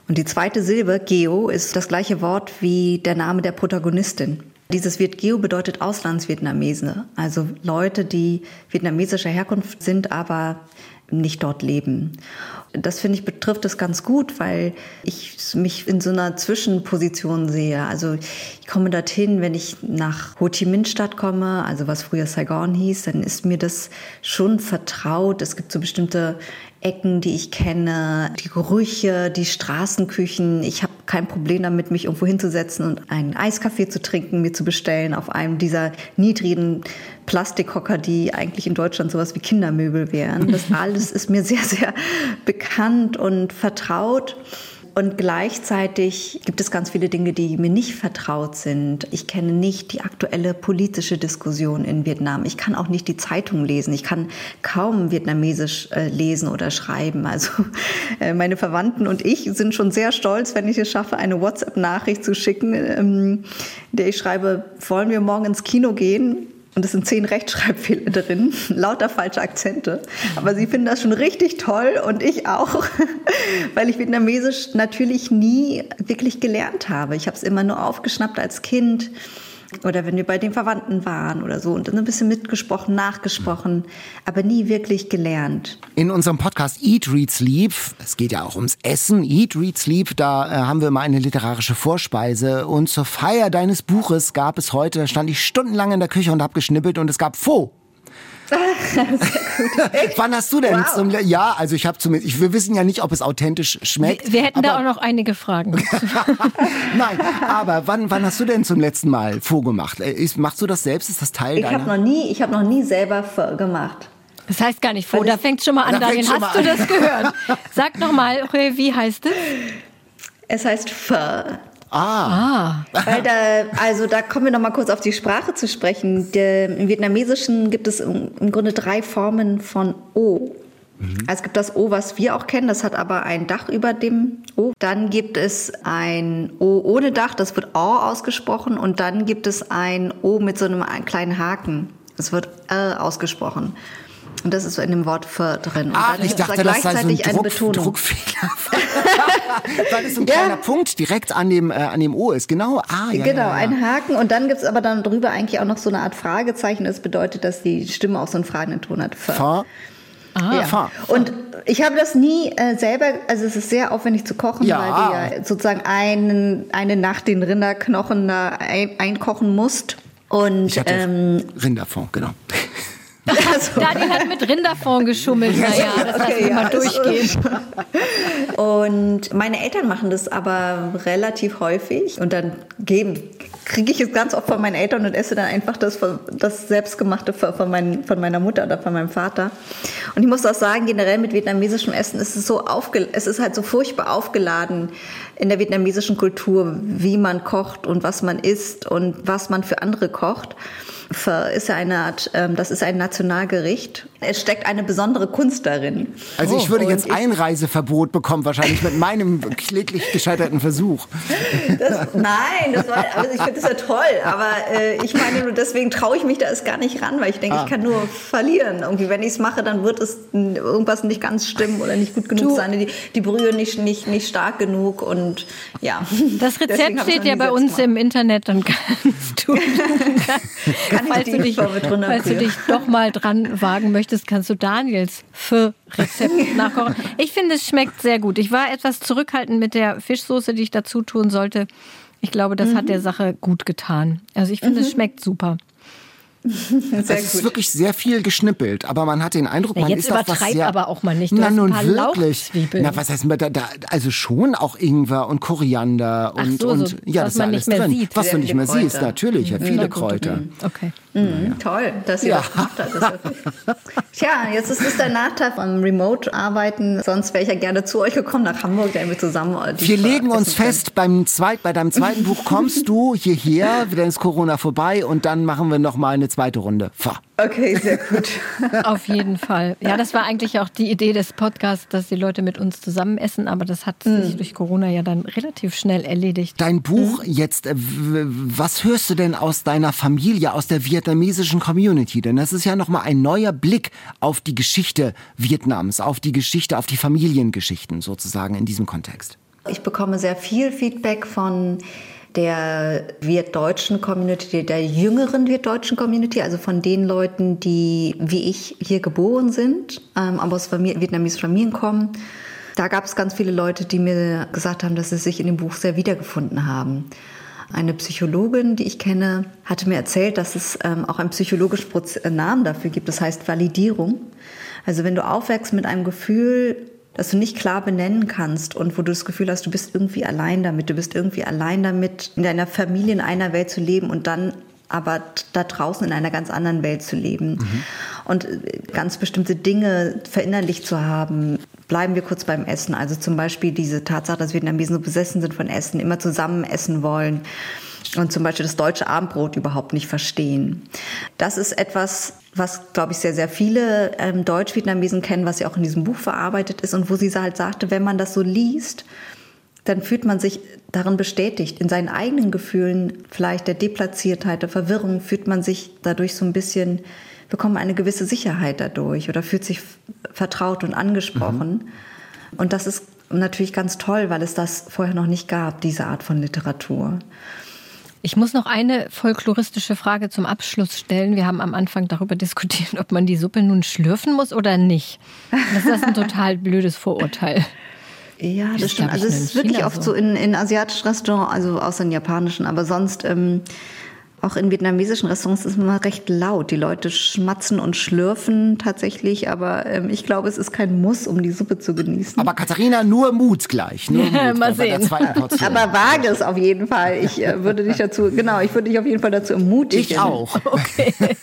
S4: Und die zweite Silbe, Geo, ist das gleiche Wort wie der Name der Protagonistin. Dieses Viet Geo bedeutet Auslandsvietnamese, also Leute, die vietnamesischer Herkunft sind, aber nicht dort leben. Das finde ich betrifft es ganz gut, weil ich mich in so einer Zwischenposition sehe. Also ich komme dorthin, wenn ich nach Ho Chi Minh Stadt komme, also was früher Saigon hieß, dann ist mir das schon vertraut. Es gibt so bestimmte Ecken, die ich kenne, die Gerüche, die Straßenküchen. Ich habe kein Problem damit, mich irgendwo hinzusetzen und einen Eiskaffee zu trinken, mir zu bestellen auf einem dieser niedrigen Plastikhocker, die eigentlich in Deutschland sowas wie Kindermöbel wären. Das alles ist mir sehr, sehr bekannt und vertraut. Und gleichzeitig gibt es ganz viele Dinge, die mir nicht vertraut sind. Ich kenne nicht die aktuelle politische Diskussion in Vietnam. Ich kann auch nicht die Zeitung lesen. Ich kann kaum Vietnamesisch äh, lesen oder schreiben. Also äh, meine Verwandten und ich sind schon sehr stolz, wenn ich es schaffe, eine WhatsApp-Nachricht zu schicken, ähm, der ich schreibe, wollen wir morgen ins Kino gehen? Und es sind zehn Rechtschreibfehler drin, lauter falsche Akzente. Aber sie finden das schon richtig toll und ich auch, weil ich Vietnamesisch natürlich nie wirklich gelernt habe. Ich habe es immer nur aufgeschnappt als Kind oder wenn wir bei den Verwandten waren oder so und dann ein bisschen mitgesprochen, nachgesprochen, aber nie wirklich gelernt.
S1: In unserem Podcast Eat, Read, Sleep, es geht ja auch ums Essen, Eat, Read, Sleep, da äh, haben wir mal eine literarische Vorspeise und zur Feier deines Buches gab es heute, stand ich stundenlang in der Küche und habe geschnippelt und es gab Pho. Wann hast du denn wow. zum Ja, also ich habe zumindest, wir wissen ja nicht, ob es authentisch schmeckt.
S2: Wir, wir hätten da auch noch einige Fragen.
S1: Nein, aber wann, wann hast du denn zum letzten Mal vorgemacht? Äh, ist, machst du das selbst? Ist das Teil
S4: ich
S1: deiner?
S4: Ich habe noch nie, ich habe noch nie selber gemacht.
S2: Das heißt gar nicht vor, da fängt schon mal an, Daniel. Hast du das gehört? Sag noch mal, wie heißt es?
S4: Es heißt Pho.
S1: Ah.
S4: ah. Weil da, also da kommen wir noch mal kurz auf die Sprache zu sprechen. Der, Im Vietnamesischen gibt es im Grunde drei Formen von O. Mhm. Also es gibt das O, was wir auch kennen, das hat aber ein Dach über dem O. Dann gibt es ein O ohne Dach, das wird O ausgesprochen. Und dann gibt es ein O mit so einem kleinen Haken. Das wird L ausgesprochen. Und das ist so in dem Wort für drin. Und
S1: ah, ich dachte, das sei so ein Druck, Druckfehler. Weil es so ein ja. kleiner Punkt direkt an dem, äh, an dem O ist. Genau, ah,
S4: ja, Genau, ja, ja. ein Haken. Und dann gibt es aber dann drüber eigentlich auch noch so eine Art Fragezeichen. Das bedeutet, dass die Stimme auch so einen fragenden Ton hat. Für.
S1: Fa.
S4: Ah, ja. Fa. Und ich habe das nie äh, selber, also es ist sehr aufwendig zu kochen, ja. weil du ja sozusagen einen, eine Nacht den Rinderknochen da ein, einkochen musst. Und
S1: ich hatte ähm, Rinderfond, genau.
S2: Also. Daniel hat mit Rinderfond geschummelt. Naja, das okay, lassen wir ja, mal durchgehen.
S4: Und meine Eltern machen das aber relativ häufig. Und dann geben, kriege ich es ganz oft von meinen Eltern und esse dann einfach das, das Selbstgemachte von, mein, von meiner Mutter oder von meinem Vater. Und ich muss auch sagen, generell mit vietnamesischem Essen ist es so aufge, es ist halt so furchtbar aufgeladen in der vietnamesischen Kultur, wie man kocht und was man isst und was man für andere kocht ist ja eine Art, ähm, das ist ein Nationalgericht. Es steckt eine besondere Kunst darin.
S1: Also ich würde oh, jetzt Einreiseverbot bekommen, wahrscheinlich mit meinem kläglich gescheiterten Versuch.
S4: Das, nein, das war, also ich finde das ja toll, aber äh, ich meine nur, deswegen traue ich mich da erst gar nicht ran, weil ich denke, ah. ich kann nur verlieren. Irgendwie, wenn ich es mache, dann wird es irgendwas nicht ganz stimmen oder nicht gut genug du. sein. Die, die Brühe nicht, nicht, nicht stark genug und ja.
S2: Das Rezept steht ja bei uns im Internet, dann kannst du kann falls, du dich, falls du dich doch mal dran wagen möchtest, kannst du Daniels für Rezept nachkochen. Ich finde, es schmeckt sehr gut. Ich war etwas zurückhaltend mit der Fischsoße, die ich dazu tun sollte. Ich glaube, das mhm. hat der Sache gut getan. Also ich finde, mhm. es schmeckt super.
S1: Sehr es ist wirklich sehr viel geschnippelt, aber man hat den Eindruck, man
S2: ja, jetzt
S1: ist auf
S2: was
S1: sehr,
S2: aber auch mal nicht. Du
S1: na nun wirklich. Na was heißt da, da, also schon auch Ingwer und Koriander und
S2: so,
S1: und
S2: so,
S1: ja, das ist alles drin. Sieht, was du nicht mehr Kräuter. siehst, natürlich, ja, viele Kräuter.
S2: Mhm. Okay.
S4: Mhm, ja. Toll, dass ihr ja. das gemacht habt. Tja, jetzt ist es der Nachteil vom Remote-Arbeiten. Sonst wäre ich ja gerne zu euch gekommen nach Hamburg, damit wir zusammen.
S1: Wir legen uns fest, beim zweit, bei deinem zweiten Buch kommst du hierher, dann ist Corona vorbei und dann machen wir noch mal eine eine zweite Runde. Fahr.
S4: Okay, sehr gut.
S2: Auf jeden Fall. Ja, das war eigentlich auch die Idee des Podcasts, dass die Leute mit uns zusammen essen, aber das hat mhm. sich durch Corona ja dann relativ schnell erledigt.
S1: Dein Buch mhm. jetzt, äh, was hörst du denn aus deiner Familie, aus der vietnamesischen Community? Denn das ist ja nochmal ein neuer Blick auf die Geschichte Vietnams, auf die Geschichte, auf die Familiengeschichten sozusagen in diesem Kontext.
S4: Ich bekomme sehr viel Feedback von der wirtdeutschen Community, der jüngeren wirtdeutschen Community, also von den Leuten, die wie ich hier geboren sind, ähm, aber aus Familie, vietnamesischen Familien kommen. Da gab es ganz viele Leute, die mir gesagt haben, dass sie sich in dem Buch sehr wiedergefunden haben. Eine Psychologin, die ich kenne, hatte mir erzählt, dass es ähm, auch einen psychologischen äh, Namen dafür gibt. Das heißt Validierung. Also wenn du aufwächst mit einem Gefühl, das du nicht klar benennen kannst und wo du das Gefühl hast, du bist irgendwie allein damit, du bist irgendwie allein damit, in deiner Familie in einer Welt zu leben und dann aber da draußen in einer ganz anderen Welt zu leben mhm. und äh, ganz bestimmte Dinge verinnerlicht zu haben. Bleiben wir kurz beim Essen. Also zum Beispiel diese Tatsache, dass Vietnamesen so besessen sind von Essen, immer zusammen essen wollen und zum Beispiel das deutsche Abendbrot überhaupt nicht verstehen. Das ist etwas, was, glaube ich, sehr, sehr viele ähm, Deutsch-Vietnamesen kennen, was ja auch in diesem Buch verarbeitet ist und wo sie halt sagte, wenn man das so liest, dann fühlt man sich darin bestätigt. In seinen eigenen Gefühlen, vielleicht der Deplatziertheit, der Verwirrung, fühlt man sich dadurch so ein bisschen, bekommt eine gewisse Sicherheit dadurch oder fühlt sich vertraut und angesprochen. Mhm. Und das ist natürlich ganz toll, weil es das vorher noch nicht gab, diese Art von Literatur.
S2: Ich muss noch eine folkloristische Frage zum Abschluss stellen. Wir haben am Anfang darüber diskutiert, ob man die Suppe nun schlürfen muss oder nicht. Das ist ein total blödes Vorurteil.
S4: Ja, das, das stimmt. Also es ist wirklich oft so, so in, in asiatischen Restaurants, also außer in japanischen, aber sonst ähm, auch in vietnamesischen Restaurants ist es immer recht laut. Die Leute schmatzen und schlürfen tatsächlich, aber ähm, ich glaube, es ist kein Muss, um die Suppe zu genießen.
S1: Aber Katharina, nur Mut gleich. Nur
S2: Mut Mal sehen.
S4: aber wage es auf jeden Fall. Ich äh, würde dich dazu, genau, ich würde dich auf jeden Fall dazu ermutigen.
S1: Ich auch.
S2: Okay.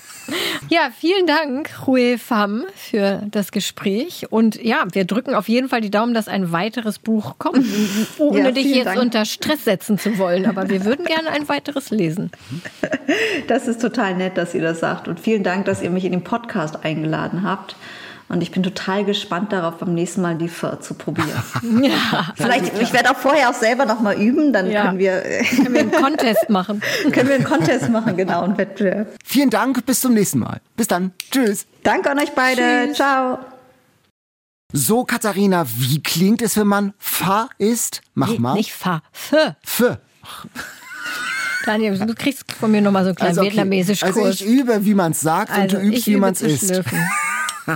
S2: Ja, vielen Dank, Rue Pham, für das Gespräch. Und ja, wir drücken auf jeden Fall die Daumen, dass ein weiteres Buch kommt, ohne ja, dich jetzt Dank. unter Stress setzen zu wollen. Aber wir würden gerne ein weiteres lesen.
S4: Das ist total nett, dass ihr das sagt. Und vielen Dank, dass ihr mich in den Podcast eingeladen habt. Und ich bin total gespannt darauf, beim nächsten Mal die Pho zu probieren. ja. Vielleicht, ich werde auch vorher auch selber noch mal üben, dann ja. können wir,
S2: können wir einen Contest machen.
S4: können wir einen Contest machen, genau, einen Wettbewerb.
S1: Vielen Dank, bis zum nächsten Mal. Bis dann. Tschüss.
S4: Danke an euch beide. Tschüss. Ciao.
S1: So, Katharina, wie klingt es, wenn man Fa ist? Mach
S2: nee,
S1: mal.
S2: Nicht Fa, F.
S1: F.
S2: Daniel, du kriegst von mir nochmal so einen kleinen also okay. vietnamesisch Kurs.
S1: Also ich übe, wie man es sagt also und du übst, wie man es isst.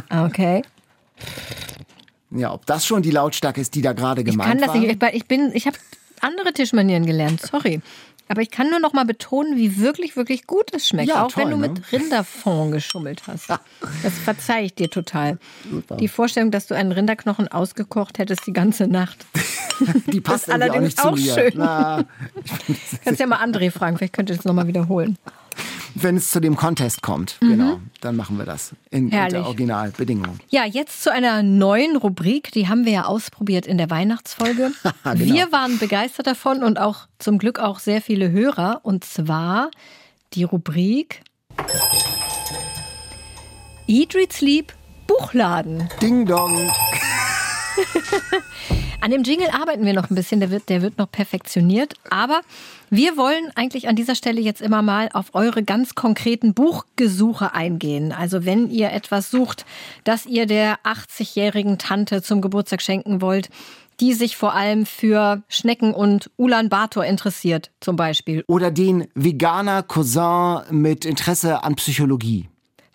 S2: Okay.
S1: Ja, ob das schon die Lautstärke ist, die da gerade gemeint
S2: ich kann das Nicht, ich bin, ich habe andere Tischmanieren gelernt. Sorry. Aber ich kann nur noch mal betonen, wie wirklich, wirklich gut es schmeckt. Ja, auch toll, wenn du ne? mit Rinderfond geschummelt hast. Das verzeihe ich dir total. Super. Die Vorstellung, dass du einen Rinderknochen ausgekocht hättest die ganze Nacht.
S1: die passt allerdings auch, nicht
S2: auch schön. Na, Kannst ja mal André fragen, vielleicht könnt ihr das nochmal wiederholen
S1: wenn es zu dem Contest kommt. Mhm. Genau, dann machen wir das in Herrlich. unter Originalbedingungen.
S2: Ja, jetzt zu einer neuen Rubrik, die haben wir ja ausprobiert in der Weihnachtsfolge. genau. Wir waren begeistert davon und auch zum Glück auch sehr viele Hörer. Und zwar die Rubrik Eat, Read, Sleep Buchladen.
S1: Ding Dong.
S2: An dem Jingle arbeiten wir noch ein bisschen, der wird, der wird noch perfektioniert. Aber wir wollen eigentlich an dieser Stelle jetzt immer mal auf eure ganz konkreten Buchgesuche eingehen. Also wenn ihr etwas sucht, das ihr der 80-jährigen Tante zum Geburtstag schenken wollt, die sich vor allem für Schnecken und Ulan Bator interessiert, zum Beispiel.
S1: Oder den Veganer Cousin mit Interesse an Psychologie.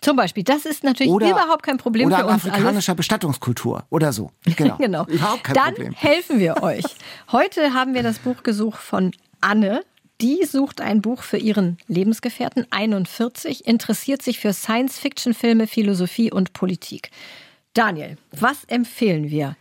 S2: Zum Beispiel, das ist natürlich oder, überhaupt kein Problem
S1: für
S2: uns
S1: Oder afrikanischer alles. Bestattungskultur oder so. Genau.
S2: genau.
S1: Überhaupt kein
S2: Dann
S1: Problem.
S2: helfen wir euch. Heute haben wir das Buch gesucht von Anne. Die sucht ein Buch für ihren Lebensgefährten, 41, interessiert sich für Science-Fiction-Filme, Philosophie und Politik. Daniel, was empfehlen wir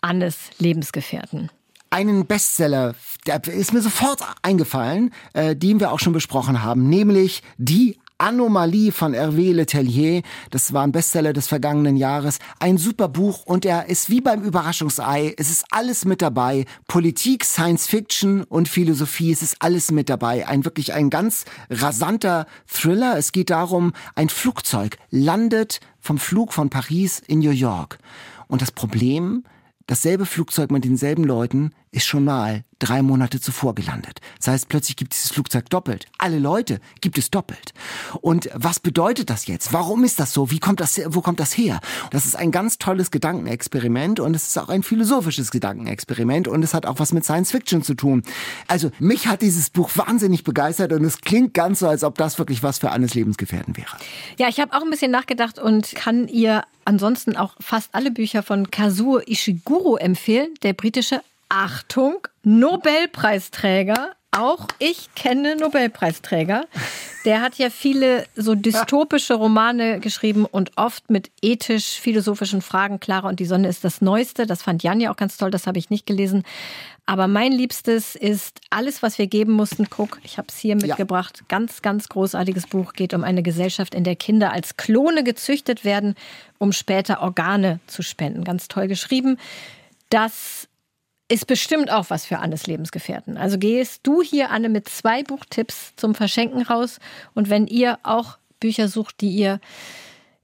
S2: Annes Lebensgefährten?
S1: einen Bestseller, der ist mir sofort eingefallen, äh, den wir auch schon besprochen haben, nämlich Die Anomalie von Hervé Letellier. Das war ein Bestseller des vergangenen Jahres. Ein super Buch und er ist wie beim Überraschungsei. Es ist alles mit dabei. Politik, Science Fiction und Philosophie. Es ist alles mit dabei. Ein wirklich ein ganz rasanter Thriller. Es geht darum, ein Flugzeug landet vom Flug von Paris in New York. Und das Problem, dasselbe Flugzeug mit denselben Leuten ist schon mal drei Monate zuvor gelandet. Das heißt, plötzlich gibt es dieses Flugzeug doppelt. Alle Leute gibt es doppelt. Und was bedeutet das jetzt? Warum ist das so? Wie kommt das, wo kommt das her? Das ist ein ganz tolles Gedankenexperiment und es ist auch ein philosophisches Gedankenexperiment und es hat auch was mit Science Fiction zu tun. Also, mich hat dieses Buch wahnsinnig begeistert und es klingt ganz so, als ob das wirklich was für Annes Lebensgefährten wäre.
S2: Ja, ich habe auch ein bisschen nachgedacht und kann ihr ansonsten auch fast alle Bücher von Kazuo Ishiguro empfehlen, der britische Achtung, Nobelpreisträger. Auch ich kenne Nobelpreisträger. Der hat ja viele so dystopische Romane geschrieben und oft mit ethisch-philosophischen Fragen. Clara und die Sonne ist das Neueste. Das fand Jan ja auch ganz toll. Das habe ich nicht gelesen. Aber mein Liebstes ist Alles, was wir geben mussten. Guck, ich habe es hier mitgebracht. Ja. Ganz, ganz großartiges Buch. Geht um eine Gesellschaft, in der Kinder als Klone gezüchtet werden, um später Organe zu spenden. Ganz toll geschrieben. Das ist bestimmt auch was für Annes Lebensgefährten. Also gehst du hier, Anne, mit zwei Buchtipps zum Verschenken raus. Und wenn ihr auch Bücher sucht, die ihr,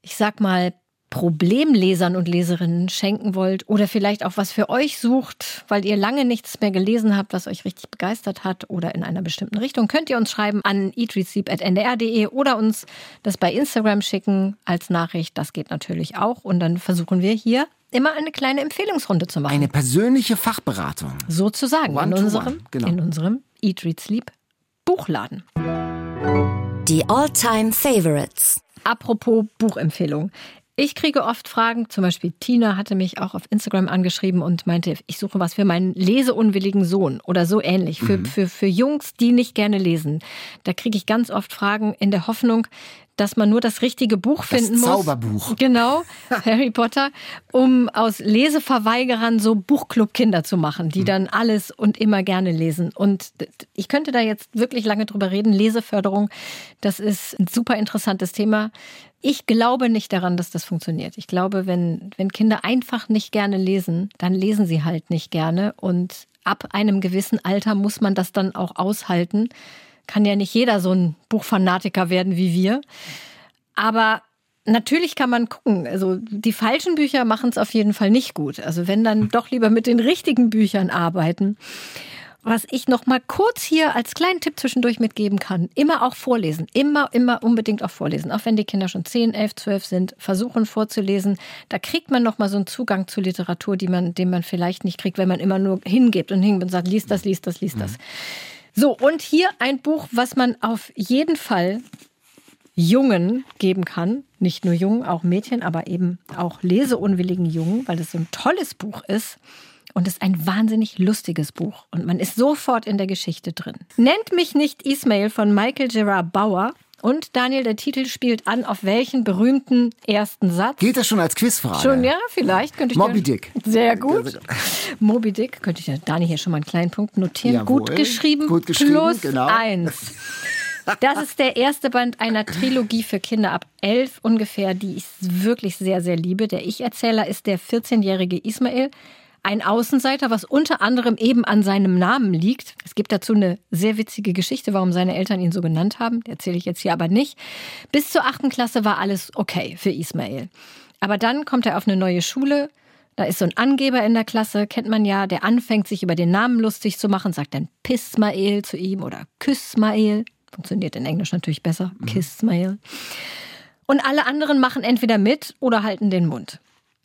S2: ich sag mal, Problemlesern und Leserinnen schenken wollt oder vielleicht auch was für euch sucht, weil ihr lange nichts mehr gelesen habt, was euch richtig begeistert hat oder in einer bestimmten Richtung, könnt ihr uns schreiben an eatreadseep.ndr.de oder uns das bei Instagram schicken als Nachricht. Das geht natürlich auch und dann versuchen wir hier immer eine kleine Empfehlungsrunde zu machen.
S1: Eine persönliche Fachberatung.
S2: Sozusagen in unserem, genau. in unserem Eat, Read, Sleep Buchladen.
S3: Die All-Time Favorites.
S2: Apropos Buchempfehlung. Ich kriege oft Fragen, zum Beispiel Tina hatte mich auch auf Instagram angeschrieben und meinte, ich suche was für meinen leseunwilligen Sohn oder so ähnlich, für, mhm. für, für Jungs, die nicht gerne lesen. Da kriege ich ganz oft Fragen in der Hoffnung, dass man nur das richtige Buch finden
S1: das
S2: muss.
S1: Zauberbuch.
S2: Genau, Harry Potter, um aus Leseverweigerern so Buchclub-Kinder zu machen, die mhm. dann alles und immer gerne lesen. Und ich könnte da jetzt wirklich lange drüber reden. Leseförderung, das ist ein super interessantes Thema. Ich glaube nicht daran, dass das funktioniert. Ich glaube, wenn, wenn Kinder einfach nicht gerne lesen, dann lesen sie halt nicht gerne. Und ab einem gewissen Alter muss man das dann auch aushalten. Kann ja nicht jeder so ein Buchfanatiker werden wie wir. Aber natürlich kann man gucken. Also die falschen Bücher machen es auf jeden Fall nicht gut. Also wenn dann doch lieber mit den richtigen Büchern arbeiten. Was ich noch mal kurz hier als kleinen Tipp zwischendurch mitgeben kann, immer auch vorlesen. Immer, immer unbedingt auch vorlesen. Auch wenn die Kinder schon 10, 11, 12 sind, versuchen vorzulesen. Da kriegt man noch mal so einen Zugang zu Literatur, die man, den man vielleicht nicht kriegt, wenn man immer nur hingibt und hingibt und sagt, liest das, liest das, liest das. So, und hier ein Buch, was man auf jeden Fall Jungen geben kann. Nicht nur Jungen, auch Mädchen, aber eben auch leseunwilligen Jungen, weil es so ein tolles Buch ist. Und es ist ein wahnsinnig lustiges Buch. Und man ist sofort in der Geschichte drin. Nennt mich nicht Ismail von Michael Gerard Bauer. Und Daniel, der Titel spielt an, auf welchen berühmten ersten Satz?
S1: Geht das schon als Quizfrage?
S2: Schon, ja, vielleicht könnte ich.
S1: Moby Dick.
S2: Sehr gut. Moby Dick, könnte ich ja Daniel hier schon mal einen kleinen Punkt notieren. Jawohl. Gut geschrieben. Gut geschrieben, plus genau. eins. Das ist der erste Band einer Trilogie für Kinder ab elf ungefähr, die ich wirklich sehr, sehr liebe. Der Ich-Erzähler ist der 14-jährige Ismail ein Außenseiter, was unter anderem eben an seinem Namen liegt. Es gibt dazu eine sehr witzige Geschichte, warum seine Eltern ihn so genannt haben. Die erzähle ich jetzt hier aber nicht. Bis zur achten Klasse war alles okay für Ismail. Aber dann kommt er auf eine neue Schule. Da ist so ein Angeber in der Klasse, kennt man ja, der anfängt, sich über den Namen lustig zu machen, sagt dann Pissmael zu ihm oder Küssmael. Funktioniert in Englisch natürlich besser. Mhm. Kissmael. Und alle anderen machen entweder mit oder halten den Mund.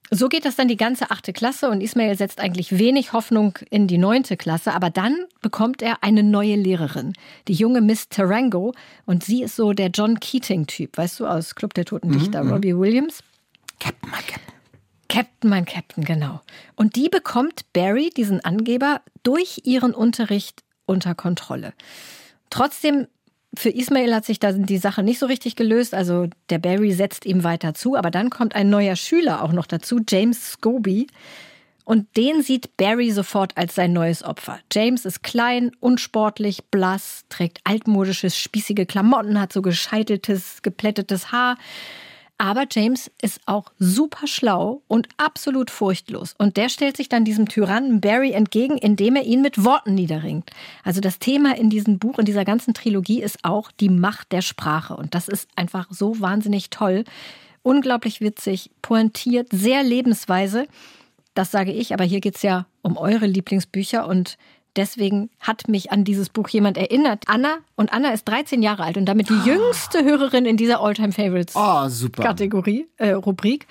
S2: So geht das dann die ganze achte Klasse und Ismail setzt eigentlich wenig Hoffnung in die neunte Klasse, aber dann bekommt er eine neue Lehrerin, die junge Miss Tarango und sie ist so der John Keating-Typ, weißt du, aus Club der Toten Dichter, mhm, mhm. Robbie Williams.
S1: Captain, mein Captain.
S2: Captain, mein Captain, genau. Und die bekommt Barry, diesen Angeber, durch ihren Unterricht unter Kontrolle. Trotzdem für Ismail hat sich da die Sache nicht so richtig gelöst. Also der Barry setzt ihm weiter zu, aber dann kommt ein neuer Schüler auch noch dazu, James Scobie. Und den sieht Barry sofort als sein neues Opfer. James ist klein, unsportlich, blass, trägt altmodisches, spießige Klamotten, hat so gescheiteltes, geplättetes Haar. Aber James ist auch super schlau und absolut furchtlos. Und der stellt sich dann diesem Tyrannen Barry entgegen, indem er ihn mit Worten niederringt. Also das Thema in diesem Buch, in dieser ganzen Trilogie ist auch die Macht der Sprache. Und das ist einfach so wahnsinnig toll. Unglaublich witzig, pointiert, sehr lebensweise. Das sage ich, aber hier geht es ja um eure Lieblingsbücher und deswegen hat mich an dieses Buch jemand erinnert. Anna und Anna ist 13 Jahre alt und damit die jüngste Hörerin in dieser Alltime Favorites
S1: oh.
S2: Kategorie, äh, Rubrik.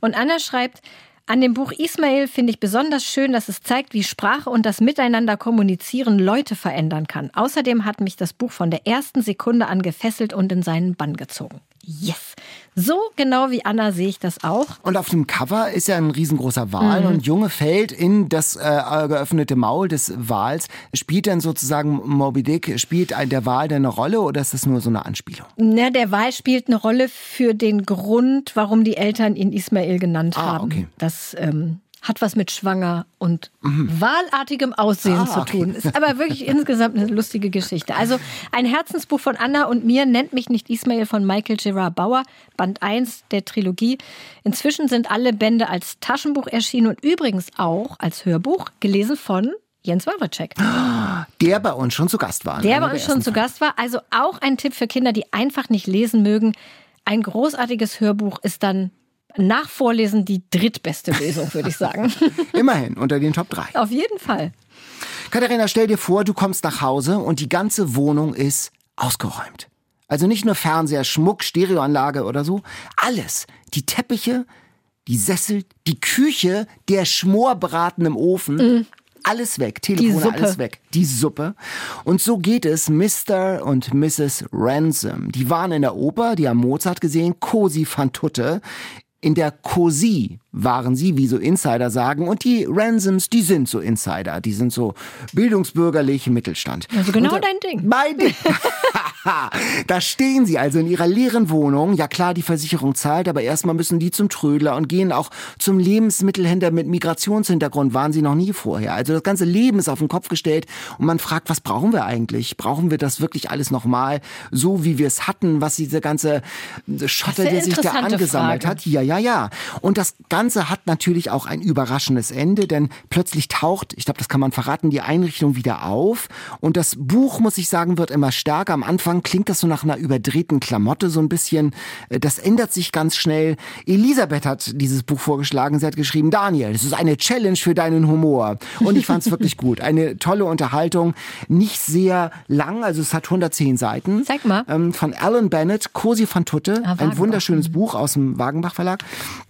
S2: Und Anna schreibt, an dem Buch Ismail finde ich besonders schön, dass es zeigt, wie Sprache und das Miteinander kommunizieren Leute verändern kann. Außerdem hat mich das Buch von der ersten Sekunde an gefesselt und in seinen Bann gezogen. Yes. So genau wie Anna sehe ich das auch.
S1: Und auf dem Cover ist ja ein riesengroßer Wal mhm. und Junge fällt in das äh, geöffnete Maul des Wals. Spielt dann sozusagen Moby Dick, spielt der Wal denn eine Rolle oder ist das nur so eine Anspielung?
S2: Na, der Wal spielt eine Rolle für den Grund, warum die Eltern ihn Ismail genannt ah, haben. Okay. Das ähm, hat was mit schwanger und mhm. wahlartigem Aussehen ah, zu tun. Ist aber wirklich insgesamt eine lustige Geschichte. Also ein Herzensbuch von Anna und mir nennt mich nicht Ismail von Michael Gerard Bauer, Band 1 der Trilogie. Inzwischen sind alle Bände als Taschenbuch erschienen und übrigens auch als Hörbuch, gelesen von Jens Wawacek.
S1: Der bei uns schon zu Gast war.
S2: Der bei uns schon zu Gast war. Also auch ein Tipp für Kinder, die einfach nicht lesen mögen. Ein großartiges Hörbuch ist dann nach Vorlesen die drittbeste Lesung, würde ich sagen.
S1: Immerhin unter den Top 3.
S2: Auf jeden Fall.
S1: Katharina, stell dir vor, du kommst nach Hause und die ganze Wohnung ist ausgeräumt. Also nicht nur Fernseher, Schmuck, Stereoanlage oder so. Alles. Die Teppiche, die Sessel, die Küche, der Schmorbraten im Ofen. Mm. Alles weg, Telefone, alles weg. Die Suppe. Und so geht es Mr. und Mrs. Ransom. Die waren in der Oper, die haben Mozart gesehen, Cosi van Tutte in der COSI waren sie, wie so Insider sagen, und die Ransoms, die sind so Insider, die sind so bildungsbürgerlich Mittelstand.
S2: Also genau da, dein Ding.
S1: Mein Ding. da stehen sie also in ihrer leeren Wohnung. Ja klar, die Versicherung zahlt, aber erstmal müssen die zum Trödler und gehen auch zum Lebensmittelhändler mit Migrationshintergrund. Waren sie noch nie vorher. Also das ganze Leben ist auf den Kopf gestellt und man fragt, was brauchen wir eigentlich? Brauchen wir das wirklich alles nochmal so, wie wir es hatten? Was diese ganze Schotter, der sich da angesammelt Frage. hat? Ja, ja, ja. Und das Ganze hat natürlich auch ein überraschendes Ende, denn plötzlich taucht, ich glaube, das kann man verraten, die Einrichtung wieder auf. Und das Buch, muss ich sagen, wird immer stärker. Am Anfang klingt das so nach einer überdrehten Klamotte, so ein bisschen. Äh, das ändert sich ganz schnell. Elisabeth hat dieses Buch vorgeschlagen. Sie hat geschrieben, Daniel, das ist eine Challenge für deinen Humor. Und ich fand es wirklich gut. Eine tolle Unterhaltung. Nicht sehr lang, also es hat 110 Seiten.
S2: Zeig mal.
S1: Ähm, von Alan Bennett, Cosi van Tutte. Ah, ein wunderschönes Buch aus dem Wagenbach Verlag.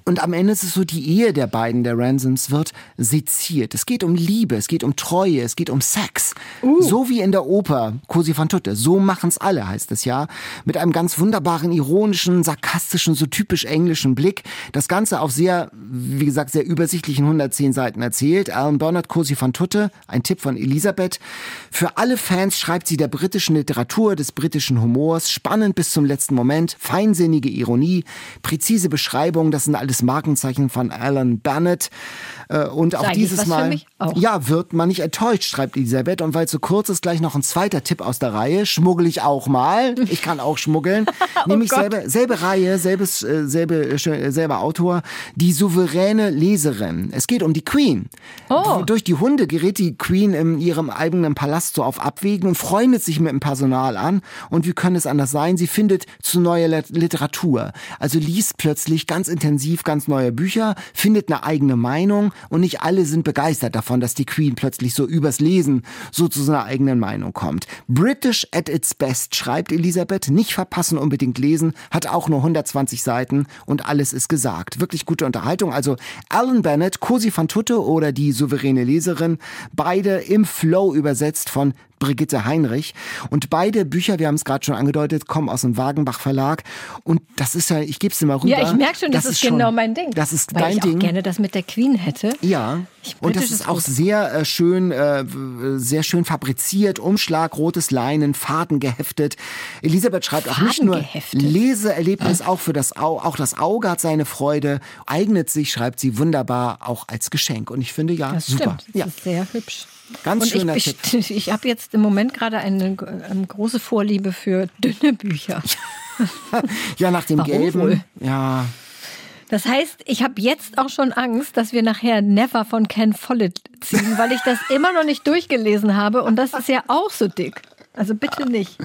S1: Und am Ende ist es so, die Ehe der beiden, der Ransoms, wird seziert. Es geht um Liebe, es geht um Treue, es geht um Sex. Uh. So wie in der Oper Cosi van Tutte. So machen's alle, heißt es ja. Mit einem ganz wunderbaren, ironischen, sarkastischen, so typisch englischen Blick. Das Ganze auf sehr, wie gesagt, sehr übersichtlichen 110 Seiten erzählt. Alan Bernard, Cosi van Tutte, ein Tipp von Elisabeth. Für alle Fans schreibt sie der britischen Literatur, des britischen Humors, spannend bis zum letzten Moment, feinsinnige Ironie, präzise Beschreibung, das sind alles Markenzeichen von Alan Bennett. Äh, und auch dieses Mal, auch. ja, wird man nicht enttäuscht, schreibt Elisabeth. Und weil es so kurz ist, gleich noch ein zweiter Tipp aus der Reihe. Schmuggel ich auch mal. Ich kann auch schmuggeln. oh Nämlich selbe, selbe Reihe, selbes, äh, selbe, äh, selber Autor. Die souveräne Leserin. Es geht um die Queen. Oh. Durch die Hunde gerät die Queen in ihrem eigenen Palast so auf Abwägen und freundet sich mit dem Personal an. Und wie könnte es anders sein? Sie findet zu neuer Literatur. Also liest plötzlich ganz intensiv ganz neue Bücher, findet eine eigene Meinung und nicht alle sind begeistert davon, dass die Queen plötzlich so übers Lesen so zu seiner eigenen Meinung kommt. British at its best, schreibt Elisabeth, nicht verpassen, unbedingt lesen, hat auch nur 120 Seiten und alles ist gesagt. Wirklich gute Unterhaltung. Also Alan Bennett, Cosi van Tutte oder die souveräne Leserin, beide im Flow übersetzt von Brigitte Heinrich. Und beide Bücher, wir haben es gerade schon angedeutet, kommen aus dem Wagenbach Verlag. Und das ist ja, ich gebe es dir mal rüber.
S2: Ja, ich merke schon, das, das ist, genau mein Ding.
S1: Das ist
S2: Weil
S1: dein
S2: ich
S1: Ding.
S2: auch gerne das mit der Queen hätte.
S1: Ja. Und das ist auch sehr äh, schön, äh, sehr schön fabriziert, Umschlag, rotes Leinen, Faden geheftet. Elisabeth schreibt auch nicht nur
S2: Fadengeheftet?
S1: Leseerlebnis, auch für das Au auch das Auge hat seine Freude, eignet sich, schreibt sie wunderbar auch als Geschenk. Und ich finde ja
S2: Das
S1: super.
S2: stimmt. Das
S1: Ja,
S2: ist sehr hübsch.
S1: Ganz schöner
S2: ich,
S1: Tipp.
S2: ich, habe jetzt im Moment gerade eine, eine große Vorliebe für dünne Bücher.
S1: Ja, nach dem
S2: Warum
S1: Gelben.
S2: wohl?
S1: Ja,
S2: Das heißt, ich habe jetzt auch schon Angst, dass wir nachher Never von Ken Follett ziehen, weil ich das immer noch nicht durchgelesen habe und das ist ja auch so dick. Also bitte nicht.